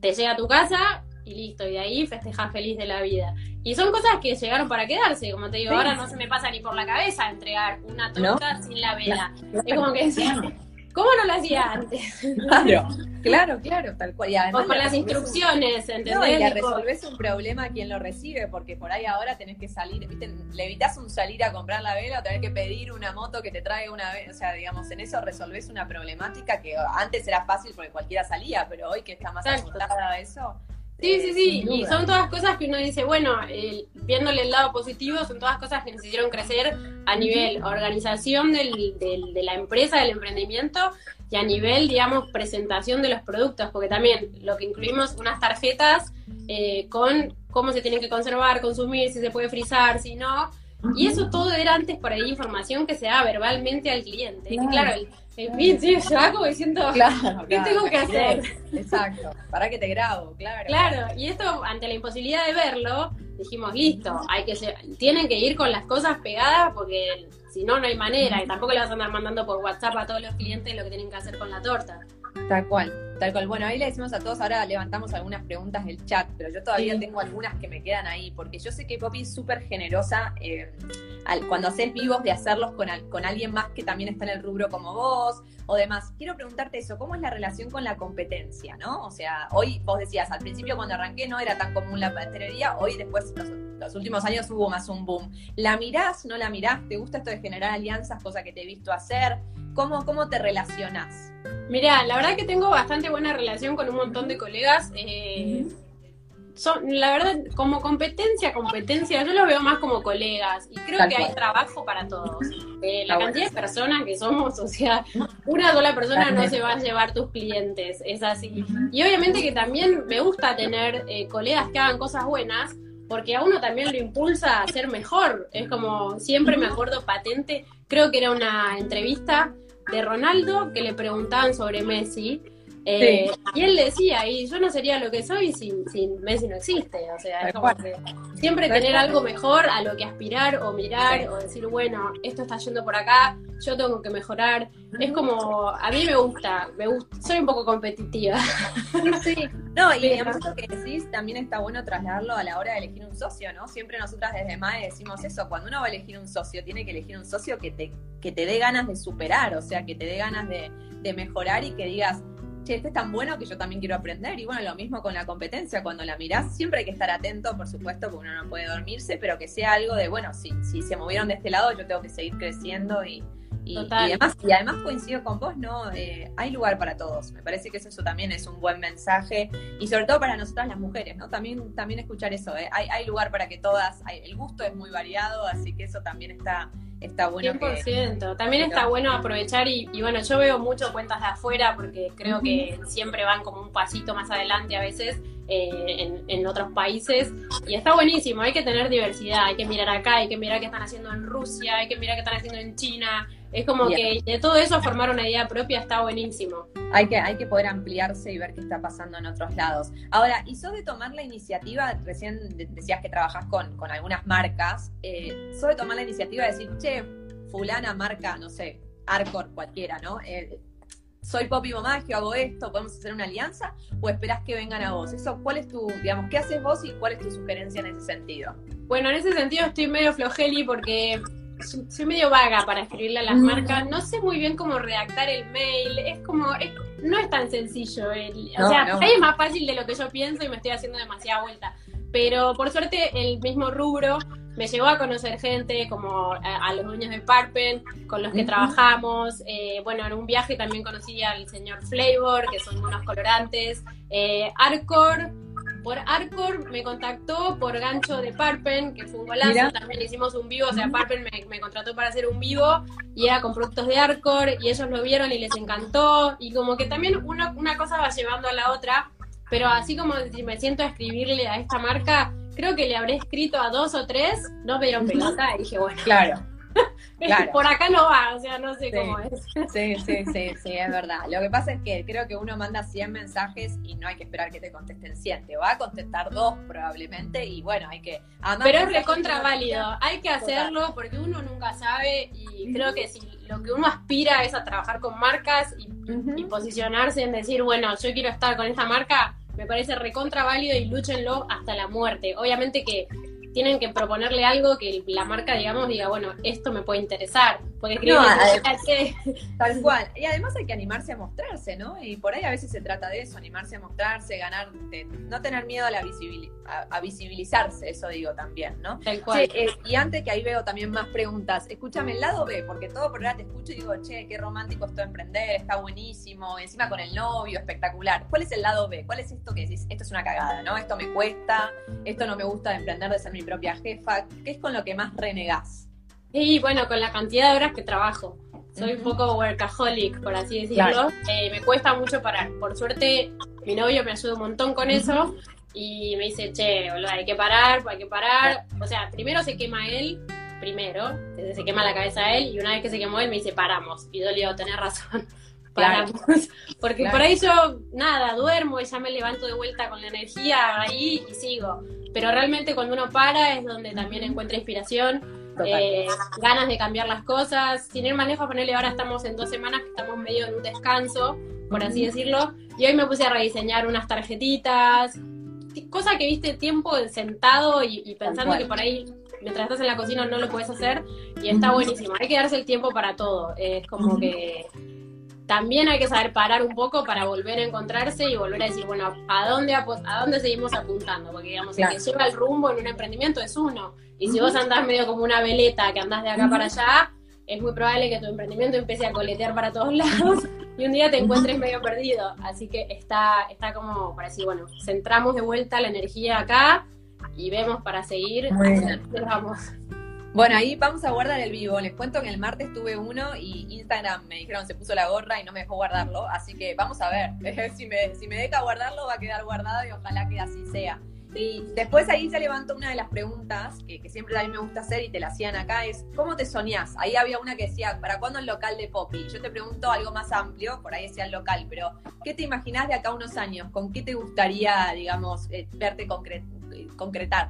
te llega a tu casa y listo, y de ahí festejas feliz de la vida. Y son cosas que llegaron para quedarse, como te digo, Sí. ahora no se me pasa ni por la cabeza entregar una torta sin la vela. Es como que ¿cómo no lo hacía antes? (laughs) Claro, claro, claro, tal cual. Y además O con la las resolvés un- instrucciones, ¿entendés? No, y le resolvés un problema a quien lo recibe, porque por ahí ahora tenés que salir, ¿viste? le evitas un salir a comprar la vela o tener que pedir una moto que te traiga una vela, o sea, digamos, en eso resolvés una problemática que antes era fácil porque cualquiera salía, pero hoy que está más ajustada a eso. Sí, sí, sí, y son todas cosas que uno dice, bueno, eh, viéndole el lado positivo, son todas cosas que nos hicieron crecer a nivel organización del, del- de la empresa, del emprendimiento, y a nivel, digamos, presentación de los productos, porque también lo que incluimos unas tarjetas eh, con cómo se tienen que conservar, consumir, si se puede frizar, si no, y eso todo era antes por ahí información que se da verbalmente al cliente. Y Claro. claro, el, el pitch, sí, yo va como diciendo, (laughs) Claro, ¿qué claro. tengo que hacer? Exacto, para que te grabo, claro. Claro, y esto, ante la imposibilidad de verlo, dijimos, listo, hay que tienen que ir con las cosas pegadas porque si no, no hay manera. Y tampoco le vas a andar mandando por WhatsApp a todos los clientes lo que tienen que hacer con la torta. Tal cual, tal cual. Bueno, ahí le decimos a todos, ahora levantamos algunas preguntas del chat, pero yo todavía Sí. tengo algunas que me quedan ahí, porque yo sé que Poppy es súper generosa eh, al- cuando haces vivos de hacerlos con, al- con alguien más que también está en el rubro como vos o demás. Quiero preguntarte eso, ¿cómo es la relación con la competencia, no? O sea, hoy vos decías, al principio cuando arranqué no era tan común la pastelería, hoy después los, los últimos años hubo más un boom. ¿La mirás, no la mirás? ¿Te gusta esto de generar alianzas, cosa que te he visto hacer? ¿Cómo, cómo te relacionás? Mira, la verdad que tengo bastante buena relación con un montón de colegas. eh, son, la verdad, como competencia, competencia, yo los veo más como colegas y creo Tal que cual. hay trabajo para todos. (laughs) Eh, la cantidad de personas que somos, o sea, una sola persona no se va a llevar tus clientes, es así. Y obviamente que también me gusta tener eh, colegas que hagan cosas buenas, porque a uno también lo impulsa a ser mejor. Es como, siempre me acuerdo patente, creo que era una entrevista de Ronaldo que le preguntaban sobre Messi. Eh, Y él decía, y yo no sería lo que soy sin, sin Messi no existe. O sea, es como que siempre tener algo mejor a lo que aspirar o mirar Sí. o decir, bueno, esto está yendo por acá, yo tengo que mejorar. Es como, a mí me gusta, me gusta, soy un poco competitiva. (laughs) Sí, no, y digamos esto que decís también está bueno trasladarlo a la hora de elegir un socio, ¿no? Siempre nosotras desde MAE decimos eso, cuando uno va a elegir un socio, tiene que elegir un socio que te, que te dé ganas de superar, o sea, que te dé ganas de, de mejorar y que digas, che, este es tan bueno que yo también quiero aprender. Y bueno, lo mismo con la competencia, cuando la mirás, siempre hay que estar atento, por supuesto, porque uno no puede dormirse, pero que sea algo de, bueno, si, si se movieron de este lado, yo tengo que seguir creciendo y... Y, Total. y además, y además coincido con vos, ¿no? Eh, hay lugar para todos. Me parece que eso, eso también es un buen mensaje y sobre todo para nosotras las mujeres, ¿no? También, también escuchar eso, ¿eh? hay, hay lugar para que todas, hay- el gusto es muy variado, así que eso también está, está bueno. que- 100%. También está bueno aprovechar y, y bueno, yo veo mucho cuentas de afuera porque creo que siempre van como un pasito más adelante a veces eh, en, en otros países y está buenísimo, hay que tener diversidad, hay que mirar acá, hay que mirar qué están haciendo en Rusia, hay que mirar qué están haciendo en China, es como que de todo eso formar una idea propia está buenísimo. hay que, hay que poder ampliarse y ver qué está pasando en otros lados. Ahora, y sos de tomar la iniciativa, recién de- decías que trabajas con, con algunas marcas, eh, sos de tomar la iniciativa de decir, che, fulana marca, no sé, Arcor, cualquiera, ¿no? Eh, soy Poppy Momagio, hago esto, podemos hacer una alianza, o esperás que vengan a vos. Eso, ¿cuál es tu, digamos, qué haces vos y cuál es tu sugerencia en ese sentido? Bueno, en ese sentido estoy medio flojeli porque soy medio vaga para escribirle a las marcas. No sé muy bien cómo redactar el mail. Es como, es- no es tan sencillo. El, o sea, es más fácil de lo que yo pienso y me estoy haciendo demasiada vuelta. Pero por suerte el mismo rubro me llevó a conocer gente como a, los dueños de Parpen, con los que trabajamos. Eh, bueno, en un viaje también conocí al señor Flavor, que son unos colorantes. Eh, Arcor, por Arcor me contactó por gancho de Parpen, que fue un golazo. También hicimos un vivo, o sea, Parpen me, contrató para hacer un vivo y era con productos de Arcor y ellos lo vieron y les encantó. Y como que también una cosa va llevando a la otra. Pero así como si me siento a escribirle a esta marca, creo que le habré escrito a dos o tres, no me dieron (laughs) pelota y dije, bueno. Claro. (laughs) Por acá no va, o sea, no sé cómo es. Sí, sí, sí, sí, es verdad. Lo que pasa es que creo que uno manda 100 mensajes y no hay que esperar que te contesten 100. Te va a contestar dos probablemente y bueno, hay que... Pero es recontra válido, hay que hacerlo porque uno nunca sabe y creo que si lo que uno aspira es a trabajar con marcas y, y posicionarse en decir, bueno, yo quiero estar con esta marca, me parece recontra válido y lúchenlo hasta la muerte. Obviamente que tienen que proponerle algo que la marca, digamos, diga, bueno, esto me puede interesar. Porque creo que, tal cual. Y además hay que animarse a mostrarse, ¿no? Y por ahí a veces se trata de eso, animarse a mostrarse, ganar, no tener miedo a, la a, visibilizarse, eso digo también, ¿no? Tal cual. Eh, y antes que ahí veo también más preguntas, escúchame el lado B, porque todo por ahora te escucho y digo, che, qué romántico esto de emprender, está buenísimo, encima con el novio, espectacular. ¿Cuál es el lado B? ¿Cuál es esto que decís, esto es una cagada, ¿no? Esto me cuesta, esto no me gusta de emprender, de ser mi propia jefa, ¿qué es con lo que más renegás? Y bueno, con la cantidad de horas que trabajo. Soy un poco workaholic, por así decirlo. Eh, me cuesta mucho parar. Por suerte, mi novio me ayuda un montón con eso y me dice, che, boludo, hay que parar, hay que parar. O sea, primero se quema él, primero, se quema la cabeza él y una vez que se quemó él me dice, paramos. Y yo le digo, tenés razón. Paramos. (laughs) Porque por ahí yo, nada, duermo y ya me levanto de vuelta con la energía ahí y sigo. Pero realmente cuando uno para es donde también encuentra inspiración, eh, ganas de cambiar las cosas. Sin ir más lejos, ponerle ahora estamos en dos semanas que estamos medio en un descanso, por así decirlo. Y hoy me puse a rediseñar unas tarjetitas, cosa que viste tiempo sentado y, pensando que por ahí mientras estás en la cocina no lo puedes hacer y está buenísimo. Hay que darse el tiempo para todo. Es como que también hay que saber parar un poco para volver a encontrarse y volver a decir, bueno, ¿a dónde, a dónde seguimos apuntando? Porque, digamos, el que lleva el rumbo en un emprendimiento es uno. Y si vos andás medio como una veleta que andás de acá para allá, es muy probable que tu emprendimiento empiece a coletear para todos (laughs) lados y un día te encuentres medio perdido. Así que está, está como para decir, bueno, centramos de vuelta la energía acá y vemos para seguir. Vamos. Bueno, ahí vamos a guardar el vivo. Les cuento que el martes tuve uno y Instagram me dijeron se puso la gorra y no me dejó guardarlo. Así que vamos a ver. (laughs) si, me, si me deja guardarlo, va a quedar guardado y ojalá que así sea. Y después ahí se levantó una de las preguntas que, siempre a mí me gusta hacer y te la hacían acá, es ¿cómo te soñás? Ahí había una que decía, ¿para cuándo el local de Poppy? Yo te pregunto algo más amplio, por ahí decía el local, pero ¿qué te imaginás de acá unos años? ¿Con qué te gustaría, digamos, eh, verte concretar?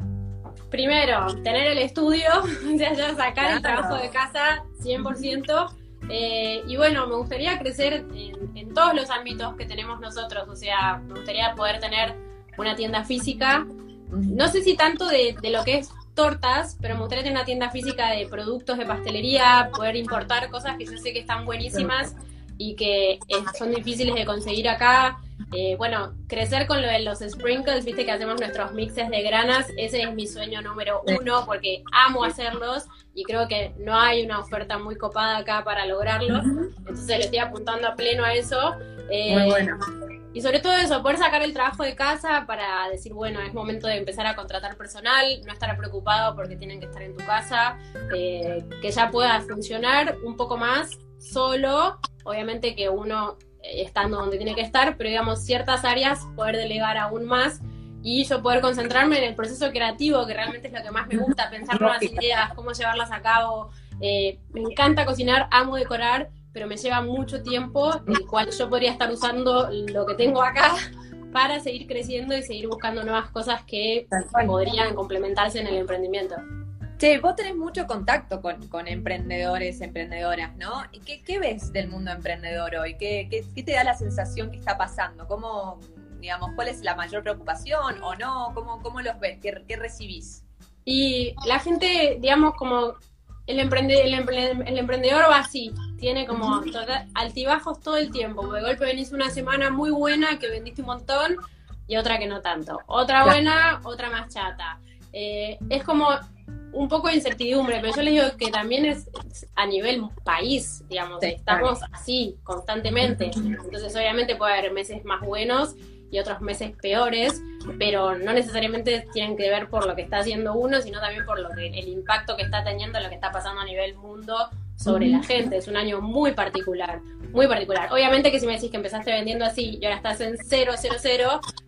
Primero, tener el estudio, (laughs) o sea, ya sacar el trabajo de casa 100%. Eh, y bueno, me gustaría crecer en, todos los ámbitos que tenemos nosotros, o sea, me gustaría poder tener una tienda física, no sé si tanto de, lo que es tortas, pero me gustaría tener una tienda física de productos de pastelería, poder importar cosas que yo sé que están buenísimas y que eh, son difíciles de conseguir acá. Eh, bueno, crecer con lo de los sprinkles, viste que hacemos nuestros mixes de granas, ese es mi sueño número uno porque amo hacerlos y creo que no hay una oferta muy copada acá para lograrlo. Entonces le estoy apuntando a pleno a eso. Eh, muy bueno. Y sobre todo eso, poder sacar el trabajo de casa para decir, bueno, es momento de empezar a contratar personal, no estar preocupado porque tienen que estar en tu casa, que ya pueda funcionar un poco más solo obviamente que uno eh, estando donde tiene que estar, pero digamos ciertas áreas poder delegar aún más y yo poder concentrarme en el proceso creativo, que realmente es lo que más me gusta, pensar nuevas ideas, cómo llevarlas a cabo. Eh, me encanta cocinar, amo decorar, pero me lleva mucho tiempo, el cual yo podría estar usando lo que tengo acá (laughs) para seguir creciendo y seguir buscando nuevas cosas que podrían complementarse en el emprendimiento. Che, vos tenés mucho contacto con, emprendedores, emprendedoras, ¿no? ¿Y qué, ves del mundo emprendedor hoy? ¿Qué, te da la sensación que está pasando? ¿Cómo, digamos, cuál es la mayor preocupación o no? ¿Cómo, cómo los ves? ¿Qué, recibís? Y la gente, digamos, como el, emprende, el, emprendedor va así, tiene como altibajos todo el tiempo. De golpe venís una semana muy buena que vendiste un montón y otra que no tanto. Otra buena, otra más chata. Eh, es como un poco de incertidumbre, pero yo les digo que también es a nivel país, digamos, estamos así constantemente. Entonces, obviamente puede haber meses más buenos y otros meses peores, pero no necesariamente tienen que ver por lo que está haciendo uno, sino también por lo que el impacto que está teniendo, lo que está pasando a nivel mundo sobre la gente. Es un año muy particular, muy particular. Obviamente que si me decís que empezaste vendiendo así y ahora estás en 000,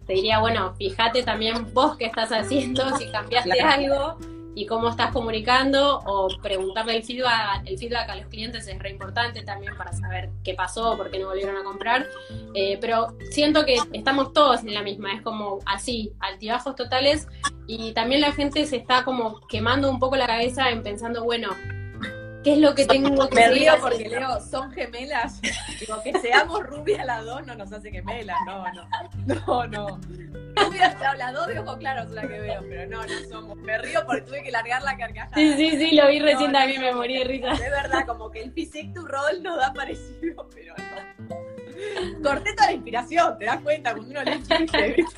te diría, bueno, fíjate también vos qué estás haciendo, si cambiaste algo y cómo estás comunicando o preguntarle el feedback, el feedback a los clientes es re importante también para saber qué pasó, por qué no volvieron a comprar. Eh, pero siento que estamos todos en la misma, es como así, altibajos totales y también la gente se está como quemando un poco la cabeza en pensando, bueno, ¿Qué es lo que tengo (laughs) que Me río porque Leo, son gemelas. Digo, que seamos rubias las dos no nos hace gemelas. No, no. No, no. Rubias, las dos de ojos claros son las que veo, pero no, no somos. Me río porque tuve que largar la carcajada. Sí, sí, sí, lo vi recién también, me morí de risa. De verdad, como que el physique tu rol nos da parecido, pero no. Corté toda la inspiración, te das cuenta cuando uno le chiste. (laughs)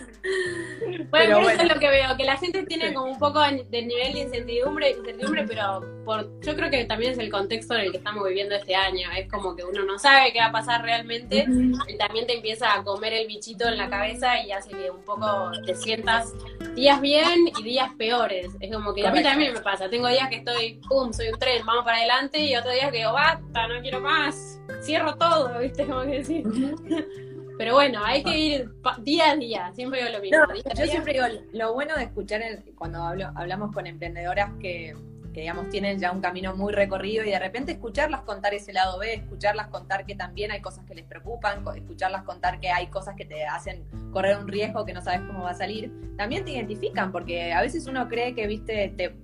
Bueno, pero eso es lo que veo, que la gente tiene como un poco de nivel de incertidumbre, incertidumbre, pero por, yo creo que también es el contexto en el que estamos viviendo este año. Es como que uno no sabe qué va a pasar realmente y también te empieza a comer el bichito en la cabeza y hace que un poco te sientas días bien y días peores. Es como que a mí también me pasa. Tengo días que estoy, pum, soy un tren, vamos para adelante y otros días que digo, basta, no quiero más cierro todo, (laughs) ¿viste? Como que decir. (laughs) Pero bueno, hay que ir día a día, siempre digo lo mismo. yo siempre digo, lo bueno de escuchar cuando hablo, hablamos con emprendedoras que, digamos tienen ya un camino muy recorrido y de repente escucharlas contar ese lado B, escucharlas contar que también hay cosas que les preocupan, escucharlas contar que hay cosas que te hacen correr un riesgo que no sabes cómo va a salir, también te identifican porque a veces uno cree que, viste, te,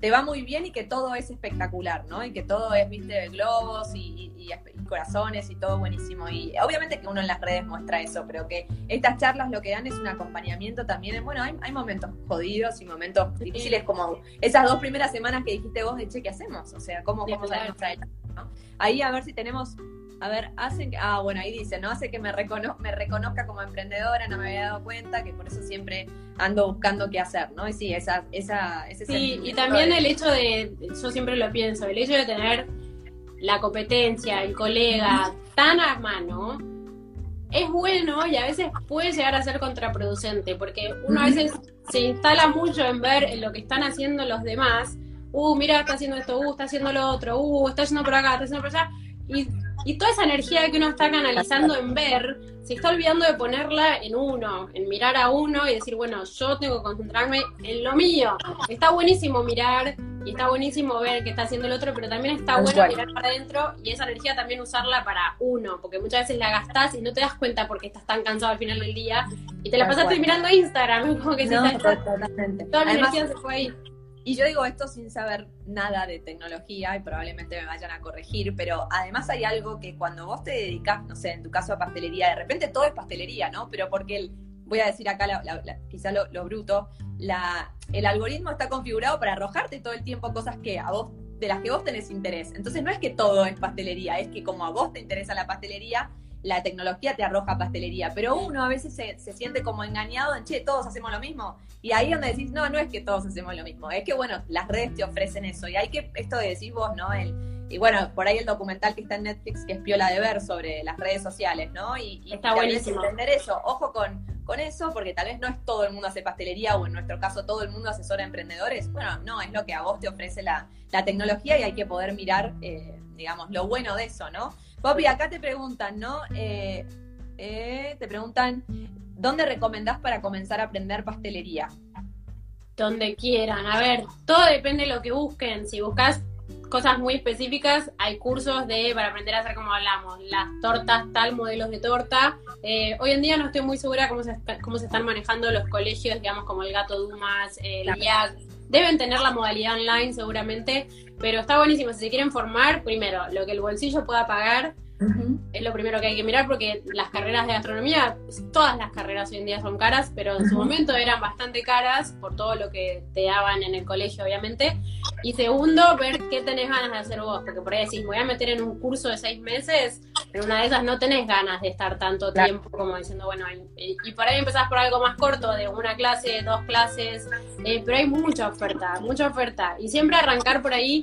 te va muy bien y que todo es espectacular, ¿no? Y que todo es, viste, globos y, corazones y todo buenísimo. Y obviamente que uno en las redes muestra eso, pero que estas charlas lo que dan es un acompañamiento también. bueno, hay, momentos jodidos y momentos difíciles como esas dos primeras semanas que dijiste vos de che, ¿qué hacemos? O sea, ¿cómo, cómo salimos ¿no? Ahí a ver si tenemos a ver, hacen, ah, bueno, ahí dice, ¿no? Hace que me, me reconozca como emprendedora, no me había dado cuenta, que por eso siempre ando buscando qué hacer, ¿no? Y sí, esa, esa, ese Sí, y también el hecho de, yo siempre lo pienso, el hecho de tener la competencia, el colega tan a mano, es bueno y a veces puede llegar a ser contraproducente, porque uno a veces se instala mucho en ver lo que están haciendo los demás, uh, mira, está haciendo esto, uh, está haciendo lo otro, uh, está yendo por acá, está haciendo por allá, y y toda esa energía que uno está canalizando en ver, se está olvidando de ponerla en uno, en mirar a uno y decir, bueno, yo tengo que concentrarme en lo mío. Está buenísimo mirar y está buenísimo ver qué está haciendo el otro, pero también está bueno mirar para adentro y esa energía también usarla para uno, porque muchas veces la gastás y no te das cuenta porque estás tan cansado al final del día y te la pasaste mirando Instagram, (laughs) como que no, se toda la energía se fue ahí. Y yo digo esto sin saber nada de tecnología y probablemente me vayan a corregir, pero además hay algo que cuando vos te dedicas, no sé, en tu caso a pastelería, de repente todo es pastelería, ¿no? Pero porque voy a decir acá quizá lo, bruto, la, el algoritmo está configurado para arrojarte todo el tiempo cosas que de las que vos tenés interés. Entonces no es que todo es pastelería, es que como a vos te interesa la pastelería, la tecnología te arroja pastelería, pero uno a veces se, siente como engañado en, che, todos hacemos lo mismo. Y ahí donde decís, no, no es que todos hacemos lo mismo, es que, bueno, las redes te ofrecen eso. Y hay que, esto de decís vos, ¿no? El, y bueno, por ahí el documental que está en Netflix, que es piola de ver sobre las redes sociales, ¿no? Y, está buenísimo. entender eso, ojo con, con eso, porque tal vez no es todo el mundo hace pastelería o en nuestro caso todo el mundo asesora a emprendedores. Bueno, no, es lo que a vos te ofrece la, tecnología y hay que poder mirar, eh, digamos, lo bueno de eso, ¿no? Popi, acá te preguntan, ¿no? Eh, eh, te preguntan, ¿dónde recomendás para comenzar a aprender pastelería? Donde quieran. A ver, todo depende de lo que busquen. Si buscas cosas muy específicas, hay cursos de para aprender a hacer como hablamos, las tortas, tal, modelos de torta. Eh, hoy en día no estoy muy segura cómo se, cómo se están manejando los colegios, digamos, como el Gato Dumas, el IAC. Deben tener la modalidad online seguramente, pero está buenísimo. Si se quieren formar, primero, lo que el bolsillo pueda pagar, Es lo primero que hay que mirar porque las carreras de gastronomía, todas las carreras hoy en día son caras, pero en su momento eran bastante caras por todo lo que te daban en el colegio, obviamente. Y segundo, ver qué tenés ganas de hacer vos, porque por ahí decís, me voy a meter en un curso de seis meses, pero una de esas no tenés ganas de estar tanto tiempo como diciendo, bueno, y, por ahí empezás por algo más corto, de una clase, dos clases, eh, pero hay mucha oferta, mucha oferta. Y siempre arrancar por ahí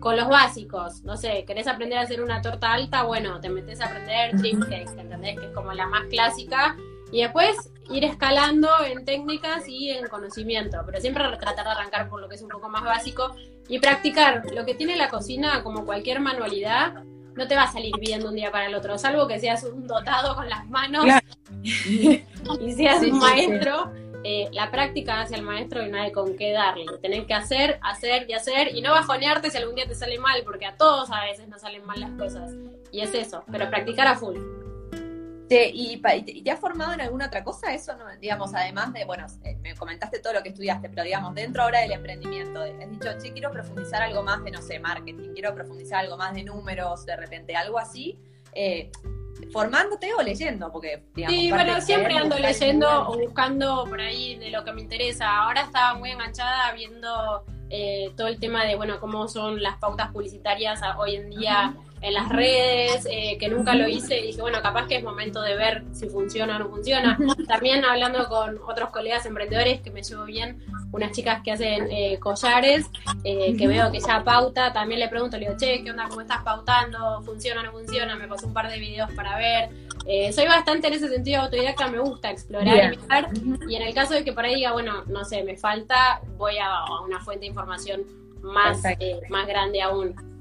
con los básicos, no sé, querés aprender a hacer una torta alta, bueno, te metes a aprender cake, ¿entendés? Que es como la más clásica. Y después ir escalando en técnicas y en conocimiento, pero siempre tratar de arrancar por lo que es un poco más básico y practicar. Lo que tiene la cocina, como cualquier manualidad, no te va a salir bien de un día para el otro, salvo que seas un dotado con las manos (laughs) y seas un maestro. Eh, la práctica hacia el maestro y no hay con qué darle. Tenés que hacer, hacer y hacer y no bajonearte si algún día te sale mal, porque a todos a veces nos salen mal las cosas. Y es eso, pero practicar a full. ¿Y, te has formado en alguna otra cosa? Eso, no, digamos, además de, bueno, eh, me comentaste todo lo que estudiaste, pero digamos, dentro ahora del emprendimiento, has dicho, che, quiero profundizar algo más de, no sé, marketing, quiero profundizar algo más de números, de repente, algo así. Eh, formándote o leyendo, porque digamos, Sí, bueno, siempre ando leyendo o buscando por ahí de lo que me interesa. Ahora estaba muy enganchada viendo eh, todo el tema de, bueno, cómo son las pautas publicitarias hoy en día en las redes, eh, que nunca lo hice y dije, bueno, capaz que es momento de ver si funciona o no funciona. (laughs) También hablando con otros colegas emprendedores que me llevo bien, unas chicas que hacen eh, collares, eh, que veo que ya pauta, también le pregunto, le digo, che, ¿qué onda? ¿Cómo estás pautando? ¿Funciona o no funciona? Me pasó un par de videos para ver. soy bastante en ese sentido autodidacta, me gusta explorar y mirar. Y en el caso de que por ahí diga, bueno, no sé, me falta, voy a, una fuente de información más, más grande aún.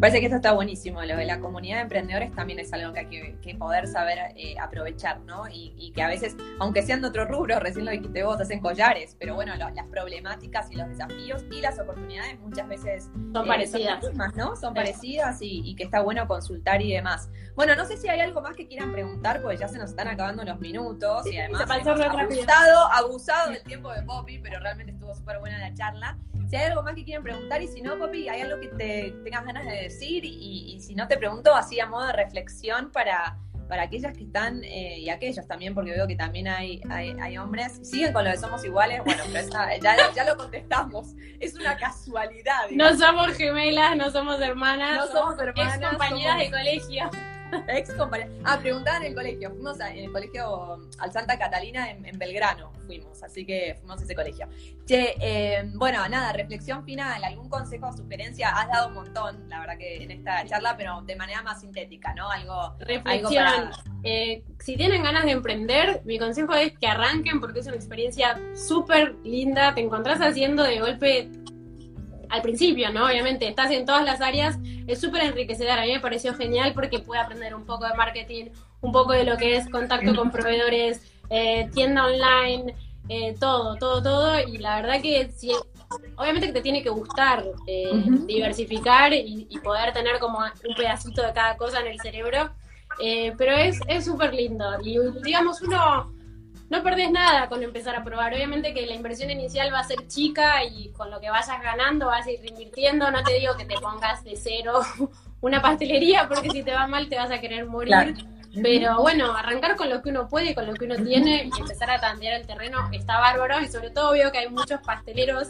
Parece que esto está buenísimo. Lo de la comunidad de emprendedores también es algo que hay que, poder saber eh, aprovechar, ¿no? Y, que a veces, aunque sean de otro rubro, recién lo dijiste vos, hacen collares, pero bueno, las problemáticas y los desafíos y las oportunidades muchas veces son eh, parecidas, ¿no? Son parecidas y, que está bueno consultar y demás. Bueno, no sé si hay algo más que quieran preguntar, porque ya se nos están acabando los minutos y además abusado, abusado del tiempo de Poppy, pero realmente estuvo súper buena la charla. Si hay algo más que quieren preguntar y si no, Poppy, hay algo que te tengas ganas de decir y, si no te pregunto así a modo de reflexión para, para aquellas que están eh, y aquellos también, porque veo que también hay, hay, hombres. Siguen con lo de somos iguales, bueno, pero (laughs) ya, ya, lo contestamos. Es una casualidad. No somos gemelas, no somos hermanas, no somos, hermanas, compañeras de colegio. (laughs) Ex compañera. Ah, preguntaban en el colegio. Fuimos en el colegio al Santa Catalina en, Belgrano. Fuimos, así que fuimos a ese colegio. Che, eh, bueno, nada, reflexión final. ¿Algún consejo o sugerencia? Has dado un montón, la verdad, que en esta charla, pero de manera más sintética, ¿no? Algo. Reflexión. Eh, si tienen ganas de emprender, mi consejo es que arranquen porque es una experiencia súper linda. Te encontrás haciendo de golpe al principio, ¿no? Obviamente, estás en todas las áreas, es súper enriquecedor. A mí me pareció genial porque pude aprender un poco de marketing, un poco de lo que es contacto con proveedores, eh, tienda online, eh, todo, todo, todo. Y la verdad que si, obviamente que te tiene que gustar eh, diversificar y, y, poder tener como un pedacito de cada cosa en el cerebro. pero es súper lindo. Y digamos, uno no perdés nada con empezar a probar. Obviamente que la inversión inicial va a ser chica y con lo que vayas ganando vas a ir invirtiendo. No te digo que te pongas de cero (laughs) una pastelería porque si te va mal te vas a querer morir. Pero bueno, arrancar con lo que uno puede, con lo que uno tiene y empezar a tantear el terreno está bárbaro. Y sobre todo veo que hay muchos pasteleros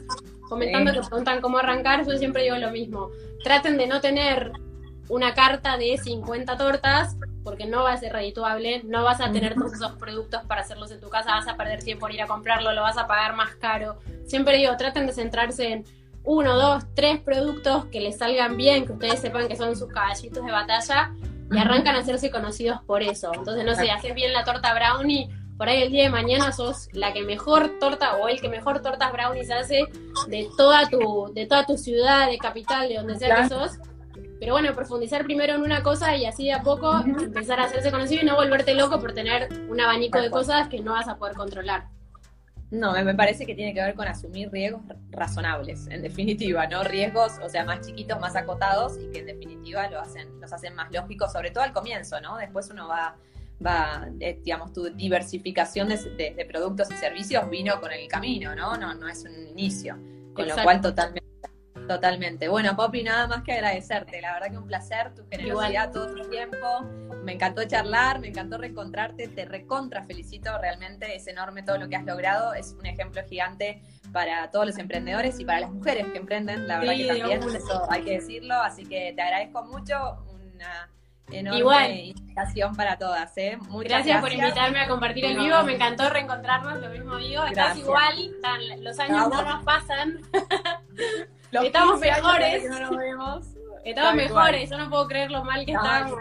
comentando que preguntan cómo arrancar. Yo siempre digo lo mismo. Traten de no tener una carta de 50 tortas, porque no va a ser redituable, no vas a tener todos esos productos para hacerlos en tu casa, vas a perder tiempo en ir a comprarlo, lo vas a pagar más caro. Siempre digo, traten de centrarse en uno, dos, tres productos que les salgan bien, que ustedes sepan que son sus caballitos de batalla y arrancan a hacerse conocidos por eso. Entonces, no sé, haces bien la torta brownie, por ahí el día de mañana sos la que mejor torta o el que mejor tortas brownies hace de toda tu, de toda tu ciudad, de capital, de donde sea que sos pero bueno, profundizar primero en una cosa y así de a poco empezar a hacerse conocido y no volverte loco por tener un abanico de cosas que no vas a poder controlar. No, me parece que tiene que ver con asumir riesgos razonables, en definitiva, ¿no? Riesgos, o sea, más chiquitos, más acotados y que en definitiva lo hacen, los hacen más lógicos, sobre todo al comienzo, ¿no? Después uno va, va eh, digamos, tu diversificación de, productos y servicios vino con el camino, ¿no? No, no es un inicio. Con lo cual totalmente Totalmente. Bueno, Poppy, nada más que agradecerte. La verdad que un placer, tu generosidad todo el tiempo. Me encantó charlar, me encantó reencontrarte. Te recontra felicito, realmente es enorme todo lo que has logrado. Es un ejemplo gigante para todos los emprendedores y para las mujeres que emprenden. La verdad que también, eso hay que decirlo. Así que te agradezco mucho. Una enorme Igual. invitación para todas. ¿eh? Muchas gracias, por invitarme a compartir el vivo. Me encantó reencontrarnos, lo mismo digo. Estás igual, los años no nos pasan. (laughs) Estamos mejores. Estamos mejores. Yo no puedo creer lo mal que estábamos.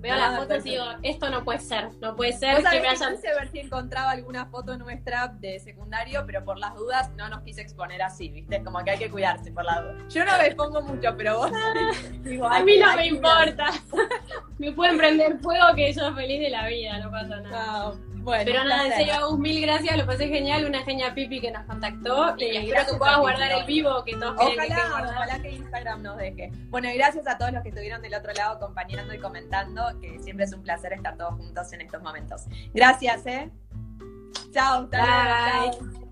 Veo las fotos y digo, esto no puede ser, no puede ser que me hayan... Quise ver si encontraba alguna foto nuestra de secundario, pero por las dudas no nos quise exponer así, ¿viste? Como que hay que cuidarse por la duda. Yo no me pongo mucho, pero vos... (laughs) a mí no me importa. (laughs) me pueden prender fuego que yo feliz de la vida, no pasa nada. Pero nada, en serio, Agus, mil gracias, lo pasé genial, una genia Pipi que nos contactó y, espero que puedas guardar el vivo que todos ojalá, que Ojalá que Instagram nos deje. Bueno, y gracias a todos los que estuvieron del otro lado acompañando y comentando, que siempre es un placer estar todos juntos en estos momentos. Gracias, ¿eh? Chao, hasta luego.